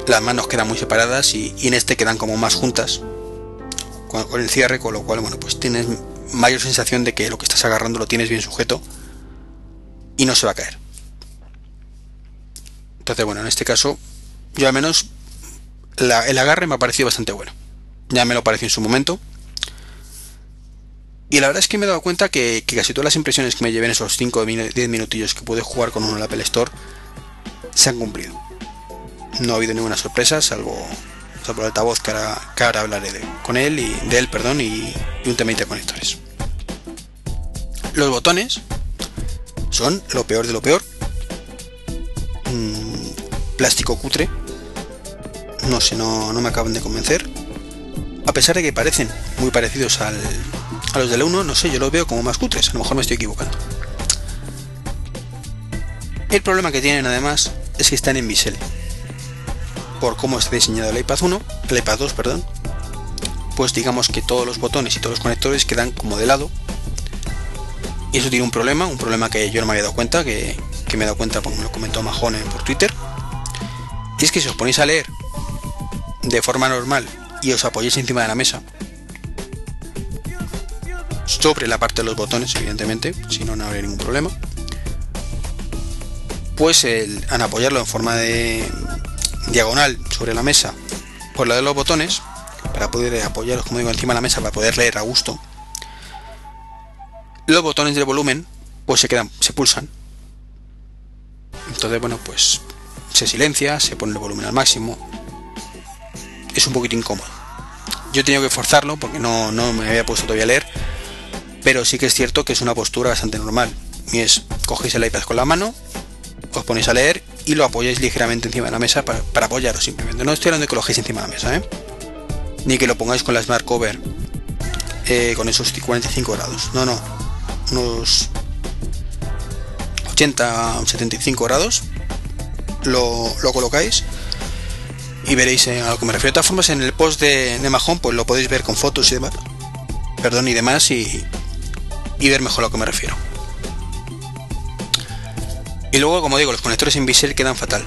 las manos quedan muy separadas y, en este quedan como más juntas con, el cierre, con lo cual, bueno, pues tienes mayor sensación de que lo que estás agarrando lo tienes bien sujeto y no se va a caer. Entonces, bueno, en este caso, yo al menos el agarre me ha parecido bastante bueno. Ya me lo pareció en su momento. Y la verdad es que me he dado cuenta que, casi todas las impresiones que me llevé en esos 5 o 10 minutillos que pude jugar con uno en la Apple Store se han cumplido. No ha habido ninguna sorpresa, salvo, salvo el altavoz que ahora, hablaré con él y de él, perdón, y, un tema de conectores. Los botones son lo peor de lo peor. Mm, plástico cutre. No sé, no, no me acaban de convencer. A pesar de que parecen muy parecidos al, a los del 1, no sé, yo los veo como más cutres, a lo mejor me estoy equivocando. El problema que tienen además es que están en bisel. Por cómo está diseñado el iPad 1, el iPad 2, perdón, pues digamos que todos los botones y todos los conectores quedan como de lado. Y eso tiene un problema, un problema que yo no me había dado cuenta, que, me he dado cuenta porque me lo comentó Majone por Twitter. Es que si os ponéis a leer de forma normal y os apoyáis encima de la mesa, sobre la parte de los botones, evidentemente, si no, no habría ningún problema. Pues el, al apoyarlo en forma de diagonal sobre la mesa por la de los botones, para poder apoyarlos, como digo, encima de la mesa, para poder leer a gusto, los botones de volumen pues se quedan, se pulsan. Entonces, bueno, pues se silencia, se pone el volumen al máximo. Es un poquito incómodo. Yo he tenido que forzarlo porque no, no me había puesto todavía a leer pero sí que es cierto que es una postura bastante normal. Y es, cogéis el iPad con la mano, os ponéis a leer y lo apoyáis ligeramente encima de la mesa para, apoyaros simplemente. No estoy hablando de que lo cogéis encima de la mesa, ¿eh? ni que lo pongáis con la Smart Cover eh, con esos 45 grados. No, no, unos 80 o 75 grados lo, colocáis y veréis a lo que me refiero. De todas formas, en el post de, de Mahon, pues lo podéis ver con fotos y demás. Perdón y demás, y, y ver mejor a lo que me refiero. Y luego, como digo, los conectores en bisel quedan fatal.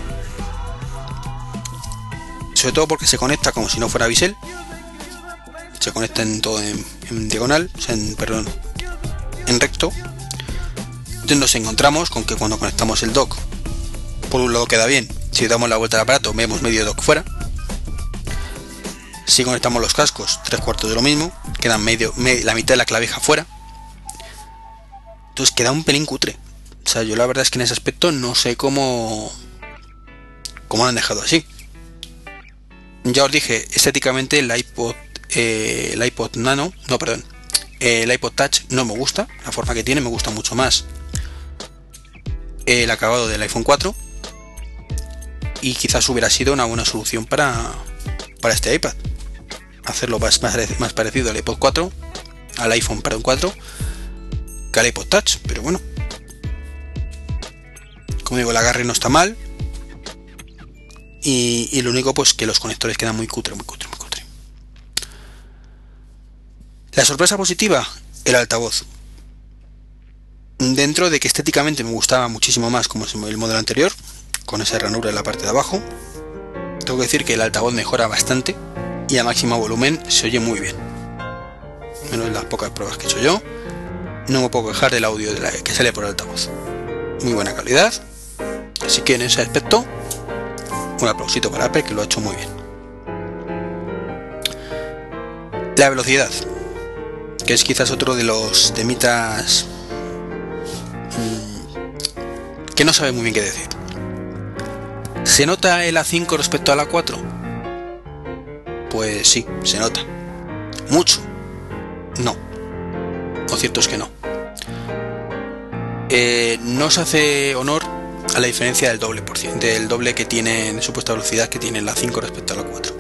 Sobre todo porque se conecta como si no fuera bisel. Se conecta en todo en, diagonal, en, perdón, en recto. Entonces nos encontramos con que cuando conectamos el dock, por un lado queda bien. Si damos la vuelta al aparato, vemos medio dock fuera. Si conectamos los cascos, tres cuartos de lo mismo, quedan medio, la mitad de la clavija fuera. Entonces queda un pelín cutre. O sea, yo la verdad es que en ese aspecto no sé cómo. cómo lo han dejado así. Ya os dije, estéticamente el iPod. Eh, el iPod Nano. No, perdón. el iPod Touch no me gusta. La forma que tiene me gusta mucho más. El acabado del iPhone 4. Y quizás hubiera sido una buena solución para, para este iPad. Hacerlo más, más, parecido al iPod 4. Al iPhone, perdón, 4 que iPod Touch, pero bueno. Como digo, el agarre no está mal. Y, lo único, pues que los conectores quedan muy cutre, muy cutre, muy cutre. La sorpresa positiva, el altavoz. Dentro de que estéticamente me gustaba muchísimo más como el modelo anterior, con esa ranura en la parte de abajo, tengo que decir que el altavoz mejora bastante y a máximo volumen se oye muy bien. Menos las pocas pruebas que he hecho yo no me puedo quejar del audio que sale por altavoz. Muy buena calidad. Así que en ese aspecto, un aplausito para Apple que lo ha hecho muy bien. La velocidad, que es quizás otro de los temitas mm, que no sabe muy bien qué decir. ¿Se nota el A5 respecto a la 4? Pues sí, se nota. ¿Mucho? No. Lo cierto es que no. Eh, no se hace honor a la diferencia del doble, por ciento, del doble que tiene en supuesta velocidad que tiene la 5 respecto a la 4.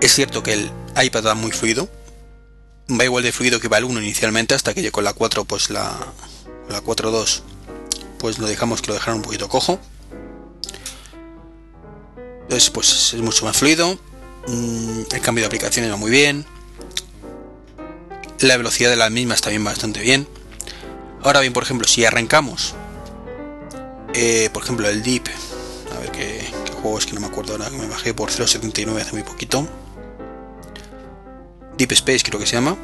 Es cierto que el iPad va muy fluido, va igual de fluido que va el 1 inicialmente, hasta que con la 4, pues la, la 4.2, pues lo dejamos que lo dejaron un poquito cojo. Entonces, pues es mucho más fluido. Mm, el cambio de aplicaciones va muy bien. La velocidad de las mismas también bastante bien. Ahora bien, por ejemplo, si arrancamos, eh, por ejemplo, el Deep, a ver qué, juego es que no me acuerdo ahora, que me bajé por 0.79 hace muy poquito. Deep Space creo que se llama.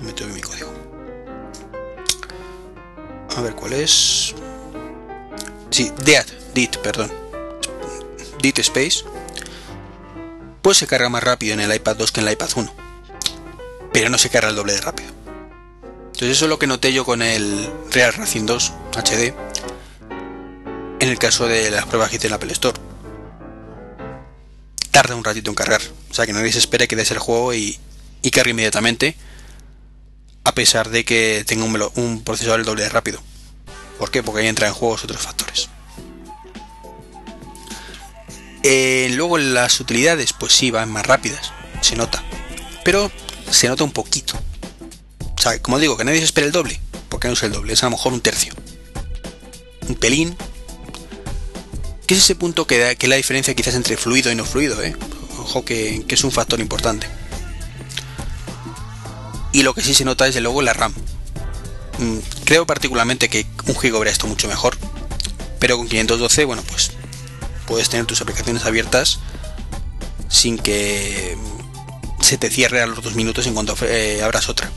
meto en mi código. A ver cuál es. Sí, DIT, DIT, perdón. DIT Space. Pues se carga más rápido en el iPad 2 que en el iPad 1. Pero no se carga el doble de rápido. Entonces eso es lo que noté yo con el Real Racing 2 HD. En el caso de las pruebas que hice en Apple Store. Tarda un ratito en cargar. O sea que nadie se espere que des el juego y, y cargue inmediatamente a pesar de que tenga un, procesador el doble de rápido. ¿Por qué? Porque ahí entran en juego otros factores. Eh, luego las utilidades, pues sí, van más rápidas, se nota. Pero se nota un poquito. O sea, como digo, que nadie se espera el doble. Porque no es el doble, es a lo mejor un tercio. Un pelín. ¿Qué es ese punto que da que la diferencia quizás entre fluido y no fluido? Eh? Ojo que es un factor importante. Y lo que sí se nota es luego la RAM. Mm, creo particularmente que un GB habría esto mucho mejor. Pero con 512, bueno, pues puedes tener tus aplicaciones abiertas sin que se te cierre a los dos minutos en cuanto eh, abras otra.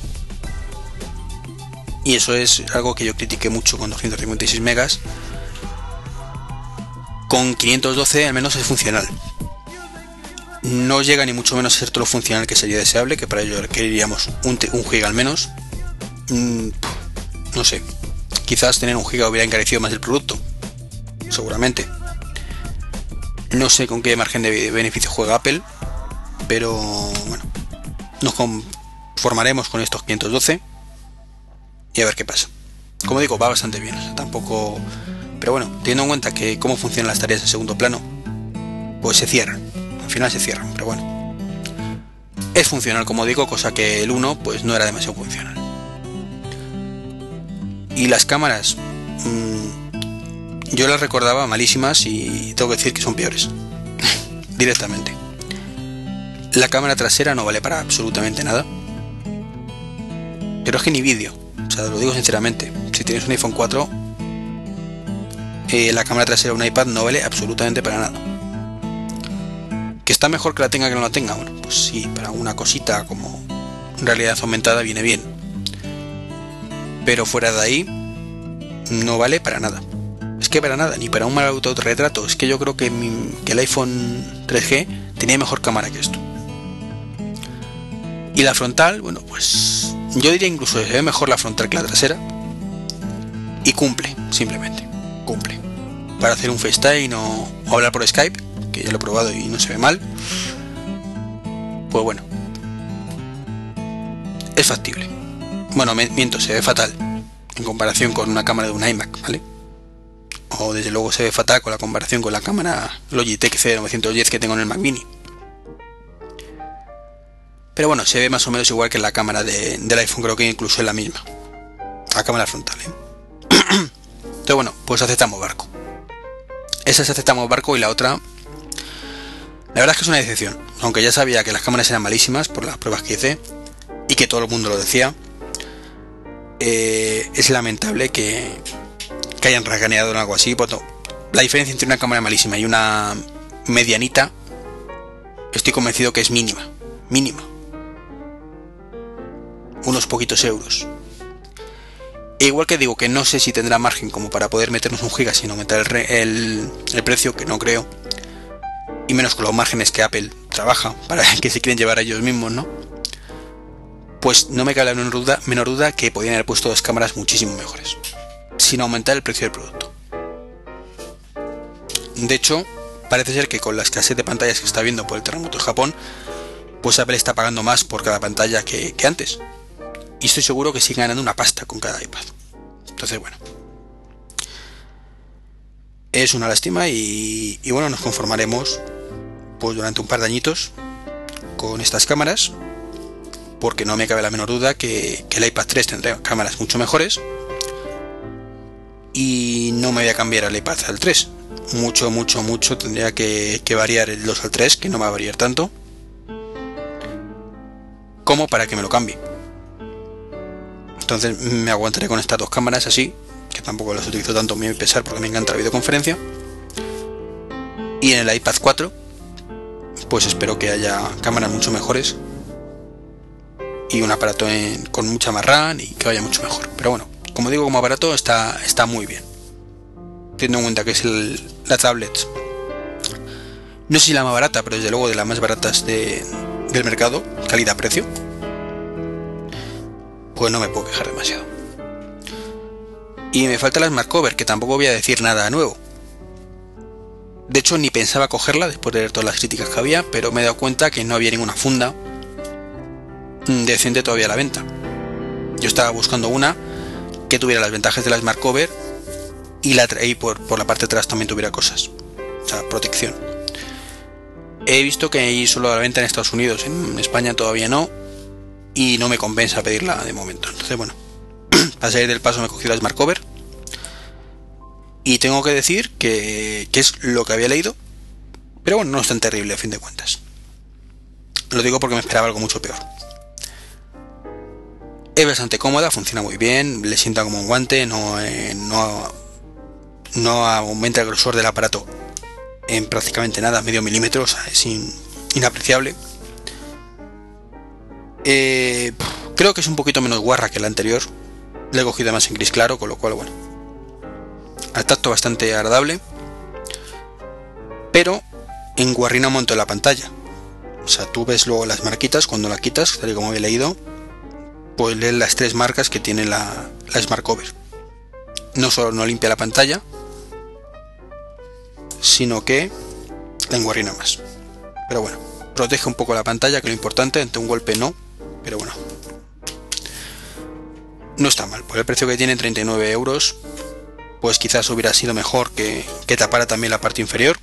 Y eso es algo que yo critiqué mucho con 256 megas. Con 512 al menos es funcional no llega ni mucho menos a ser todo lo funcional que sería deseable, que para ello requeriríamos un, un giga al menos. Mm, no sé, quizás tener un giga hubiera encarecido más el producto, seguramente. No sé con qué margen de beneficio juega Apple, pero bueno, nos conformaremos con estos 512 y a ver qué pasa. Como digo, va bastante bien, tampoco... Pero bueno, teniendo en cuenta que cómo funcionan las tareas en segundo plano, pues se cierran al final se cierran, pero bueno. Es funcional, como digo, cosa que el 1 pues no era demasiado funcional. Y las cámaras, mmm, yo las recordaba malísimas y tengo que decir que son peores. Directamente. La cámara trasera no vale para absolutamente nada. Pero es que ni vídeo. O sea, lo digo sinceramente. Si tienes un iPhone 4, eh, la cámara trasera de un iPad no vale absolutamente para nada. ¿Que está mejor que la tenga que no la tenga? Bueno, pues sí, para una cosita como realidad aumentada viene bien. Pero fuera de ahí, no vale para nada. Es que para nada, ni para un mal autorretrato. Es que yo creo que, el iPhone 3G tenía mejor cámara que esto. Y la frontal, bueno, pues yo diría incluso que se ve mejor la frontal que la trasera. Y cumple, simplemente. Cumple. Para hacer un FaceTime o hablar por Skype, que ya lo he probado y no se ve mal, pues bueno, es factible. Bueno, miento, se ve fatal en comparación con una cámara de un iMac, ¿vale? O desde luego se ve fatal con la comparación con la cámara Logitech C910 que tengo en el Mac Mini. Pero bueno, se ve más o menos igual que la cámara del iPhone, creo que incluso es la misma. La cámara frontal, ¿eh? Entonces bueno, pues aceptamos barco. Esa es aceptamos barco y la otra la verdad es que es una decepción, aunque ya sabía que las cámaras eran malísimas por las pruebas que hice y que todo el mundo lo decía. Eh, es lamentable que, que hayan rasganeado en algo así. la diferencia entre una cámara malísima y una medianita, estoy convencido que es mínima. Mínima. Unos poquitos euros. Igual que digo que no sé si tendrá margen como para poder meternos un giga sin aumentar el, precio, que no creo y menos con los márgenes que Apple trabaja para que se quieren llevar a ellos mismos, ¿no? Pues no me cabe la menor duda, menor duda que podrían haber puesto dos cámaras muchísimo mejores, sin aumentar el precio del producto. De hecho, parece ser que con la escasez de pantallas que está viendo por el terremoto de Japón, pues Apple está pagando más por cada pantalla que, antes. Y estoy seguro que sigue ganando una pasta con cada iPad. Entonces, bueno. Es una lástima y bueno, nos conformaremos pues durante un par de añitos con estas cámaras porque no me cabe la menor duda que, el iPad 3 tendrá cámaras mucho mejores y no me voy a cambiar al iPad al 3 mucho mucho mucho tendría que, variar el 2 al 3 que no va a variar tanto como para que me lo cambie entonces me aguantaré con estas dos cámaras así que tampoco las utilizo tanto muy pesar porque me encanta la videoconferencia y en el iPad 4 pues espero que haya cámaras mucho mejores y un aparato con mucha más RAM y que vaya mucho mejor. Pero bueno, como digo, como aparato está, está muy bien. Teniendo en cuenta que es la tablet. No sé si la más barata, pero desde luego de las más baratas del mercado, calidad-precio. Pues no me puedo quejar demasiado. Y me falta la Smart Cover, que tampoco voy a decir nada nuevo. De hecho, ni pensaba cogerla después de ver todas las críticas que había, pero me he dado cuenta que no había ninguna funda decente todavía a la venta. Yo estaba buscando una que tuviera las ventajas de la Smart Cover y, la y por, la parte de atrás también tuviera cosas. O sea, protección. He visto que hay solo a la venta en Estados Unidos, en España todavía no, y no me compensa pedirla de momento. Entonces, bueno, a salir del paso me cogí la Smart Cover. Y tengo que decir que, es lo que había leído, pero bueno, no es tan terrible a fin de cuentas. Lo digo porque me esperaba algo mucho peor. Es bastante cómoda, funciona muy bien, le sienta como un guante, no, eh, no, aumenta el grosor del aparato en prácticamente nada, medio milímetro, es inapreciable. Eh, creo que es un poquito menos guarra que la anterior. Le he cogido más en gris claro, con lo cual, bueno. Al tacto bastante agradable. Pero en guarrina un montón la pantalla. O sea, tú ves luego las marquitas cuando la quitas, tal y como he leído, pues leer las tres marcas que tiene la, Smart Cover. No solo no limpia la pantalla, sino que la enguarrina más. Pero bueno, protege un poco la pantalla, que lo importante, ante un golpe no, pero bueno. No está mal, por el precio que tiene, 39 euros, pues quizás hubiera sido mejor que, que tapara también la parte inferior.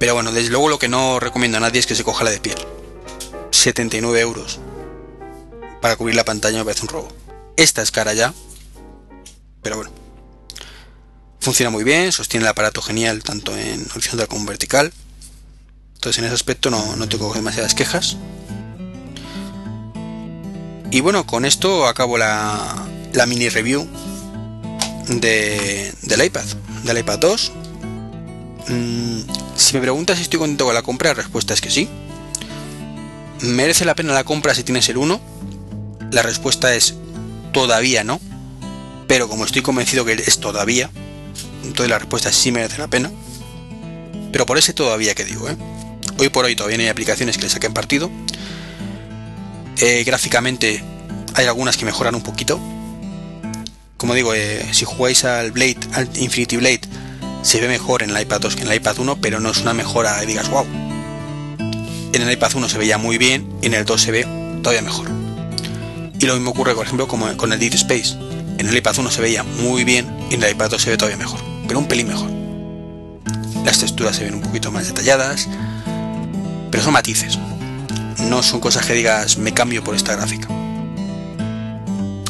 Pero bueno, desde luego lo que no recomiendo a nadie es que se coja la de piel. 79 euros para cubrir la pantalla me parece un robo. Esta es cara ya, pero bueno. Funciona muy bien, sostiene el aparato genial tanto en horizontal como en vertical. Entonces en ese aspecto no, no tengo demasiadas quejas. Y bueno, con esto acabo la, la mini review de, del iPad, del iPad 2. Mm, si me preguntas si estoy contento con la compra, la respuesta es que sí. ¿Merece la pena la compra si tienes el 1? La respuesta es todavía no, pero como estoy convencido que es todavía, entonces la respuesta es sí merece la pena. Pero por ese todavía que digo, ¿eh? Hoy por hoy todavía hay aplicaciones que le saquen partido. Eh, gráficamente hay algunas que mejoran un poquito. Como digo, eh, si jugáis al Blade, al Infinity Blade, se ve mejor en el iPad 2 que en el iPad 1, pero no es una mejora, digas, wow. En el iPad 1 se veía muy bien, en el 2 se ve todavía mejor. Y lo mismo ocurre, por ejemplo, como con el Deep Space. En el iPad 1 se veía muy bien y en el iPad 2 se ve todavía mejor, pero un pelín mejor. Las texturas se ven un poquito más detalladas, pero son matices. No son cosas que digas me cambio por esta gráfica.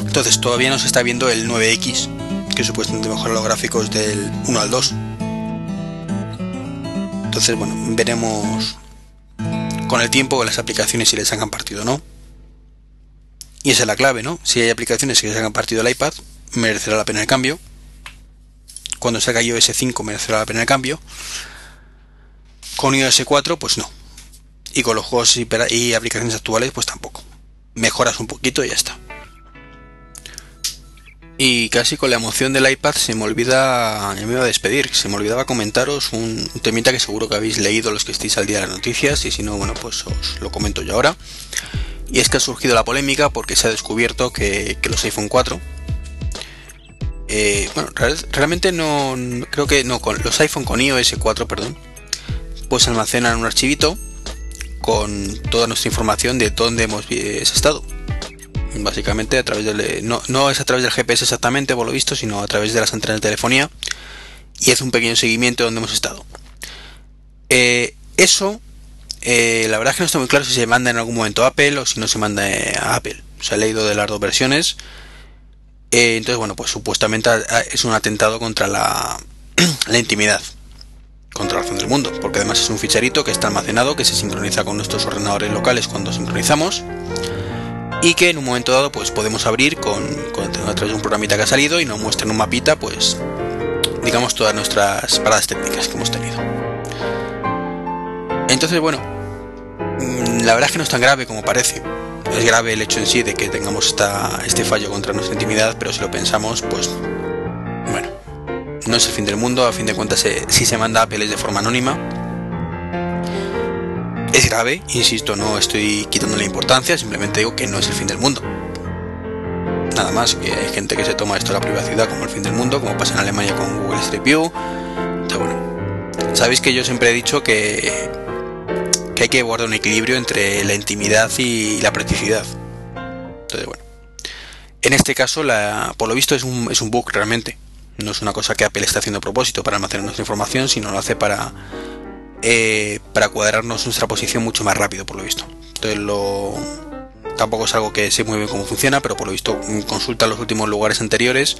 Entonces todavía no se está viendo el 9X, que supuestamente mejora los gráficos del 1 al 2. Entonces, bueno, veremos con el tiempo las aplicaciones si les hagan partido o no. Y esa es la clave, ¿no? Si hay aplicaciones que se hagan partido del iPad, merecerá la pena el cambio. Cuando salga iOS 5 merecerá la pena el cambio. Con iOS 4, pues no. Y con los juegos y aplicaciones actuales, pues tampoco. Mejoras un poquito y ya está. Y casi con la emoción del iPad se me olvida, me iba a despedir, se me olvidaba comentaros un, temita que seguro que habéis leído los que estéis al día de las noticias y si no, bueno, pues os lo comento yo ahora. Y es que ha surgido la polémica porque se ha descubierto que, los iPhone 4 eh, bueno, realmente no, creo que no, con los iPhone con iOS 4, perdón, pues almacenan un archivito con toda nuestra información de dónde hemos estado. Básicamente a través del, no, no es a través del GPS exactamente por lo visto, sino a través de las antenas de telefonía y hace un pequeño seguimiento de dónde hemos estado. Eh, eso eh, la verdad es que no está muy claro si se manda en algún momento a Apple o si no se manda eh, a Apple. Se ha leído de las dos versiones. Eh, entonces, bueno, pues supuestamente es un atentado contra la, la intimidad, contra la razón del mundo, porque además es un ficharito que está almacenado, que se sincroniza con nuestros ordenadores locales cuando sincronizamos y que en un momento dado pues podemos abrir con, con a través de un programita que ha salido y nos muestra un mapita pues digamos todas nuestras paradas técnicas que hemos tenido. Entonces, bueno, mm, la verdad es que no es tan grave como parece. Es grave el hecho en sí de que tengamos esta, este fallo contra nuestra intimidad, pero si lo pensamos, pues bueno, no es el fin del mundo, a fin de cuentas eh, si se manda Apple es de forma anónima. Es grave, insisto, no estoy quitando la importancia, simplemente digo que no es el fin del mundo. Nada más, que hay gente que se toma esto de la privacidad como el fin del mundo, como pasa en Alemania con Google Street View. bueno, sabéis que yo siempre he dicho que que hay que guardar un equilibrio entre la intimidad y la practicidad. Entonces, bueno. En este caso, la, por lo visto, es un, es un bug realmente. No es una cosa que Apple está haciendo a propósito para almacenar nuestra información, sino lo hace para, eh, para cuadrarnos nuestra posición mucho más rápido, por lo visto. Entonces, lo, tampoco es algo que sé muy bien cómo funciona, pero por lo visto, consulta los últimos lugares anteriores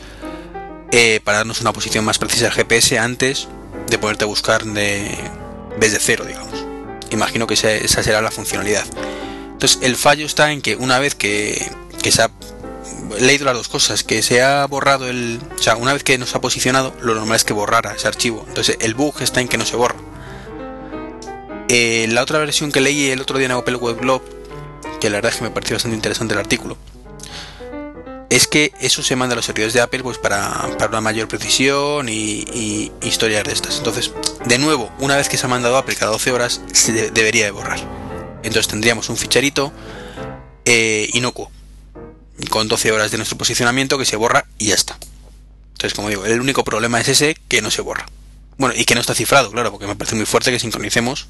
eh, para darnos una posición más precisa del GPS antes de ponerte a buscar de, desde cero, digamos. Imagino que esa será la funcionalidad. Entonces, el fallo está en que una vez que, se ha leído las dos cosas, que se ha borrado el. O sea, una vez que nos ha posicionado, lo normal es que borrara ese archivo. Entonces, el bug está en que no se borra. Eh, la otra versión que leí el otro día en Apple Web Blog, que la verdad es que me pareció bastante interesante el artículo, es que eso se manda a los servidores de Apple pues para, una mayor precisión y, historias de estas. Entonces, de nuevo, una vez que se ha mandado a Apple cada 12 horas, se debería de borrar. Entonces tendríamos un ficherito eh, inocuo, con 12 horas de nuestro posicionamiento que se borra y ya está. Entonces, como digo, el único problema es ese que no se borra. Bueno, y que no está cifrado, claro, porque me parece muy fuerte que sincronicemos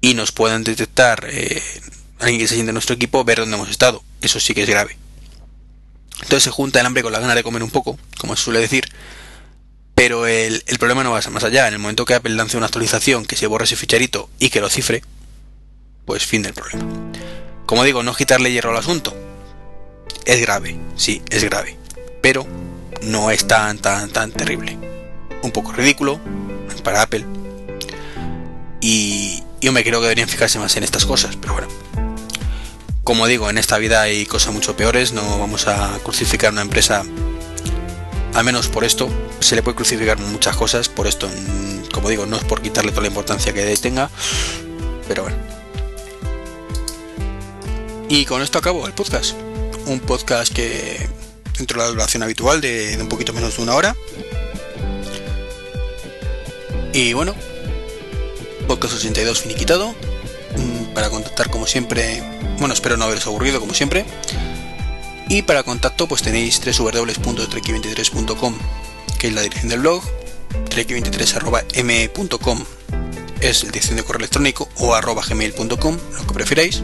y nos puedan detectar eh, alguien que se siente en nuestro equipo, ver dónde hemos estado. Eso sí que es grave. Entonces se junta el hambre con la gana de comer un poco, como se suele decir. Pero el, problema no va a ser más allá. En el momento que Apple lance una actualización que se borre ese ficharito y que lo cifre, pues fin del problema. Como digo, no quitarle hierro al asunto. Es grave, sí, es grave. Pero no es tan, tan, tan terrible. Un poco ridículo para Apple. Y yo me creo que deberían fijarse más en estas cosas, pero bueno. Como digo, en esta vida hay cosas mucho peores, no vamos a crucificar una empresa, al menos por esto, se le puede crucificar muchas cosas, por esto, mm, como digo, no es por quitarle toda la importancia que tenga, pero bueno. Y con esto acabo el podcast. Un podcast que dentro de la duración habitual de, un poquito menos de una hora. Y bueno, podcast 82 finiquitado. Mm, para contactar como siempre bueno, espero no haberos aburrido como siempre. Y para contacto pues tenéis www.trek23.com, que es la dirección del blog, trek23.m.com es la dirección de correo electrónico o arroba gmail.com, lo que prefiráis.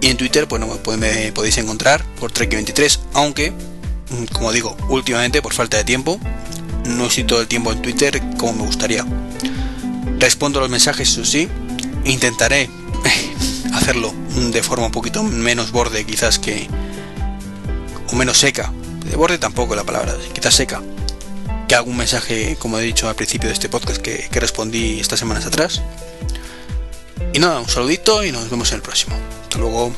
Y en Twitter pues me podéis encontrar por trek23, aunque, mm, como digo, últimamente por falta de tiempo, no estoy todo el tiempo en Twitter como me gustaría. Respondo los mensajes, eso sí, intentaré hacerlo de forma un poquito menos borde quizás que o menos seca de borde tampoco la palabra quizás seca que algún mensaje como he dicho al principio de este podcast que, que respondí estas semanas atrás y nada un saludito y nos vemos en el próximo. Hasta luego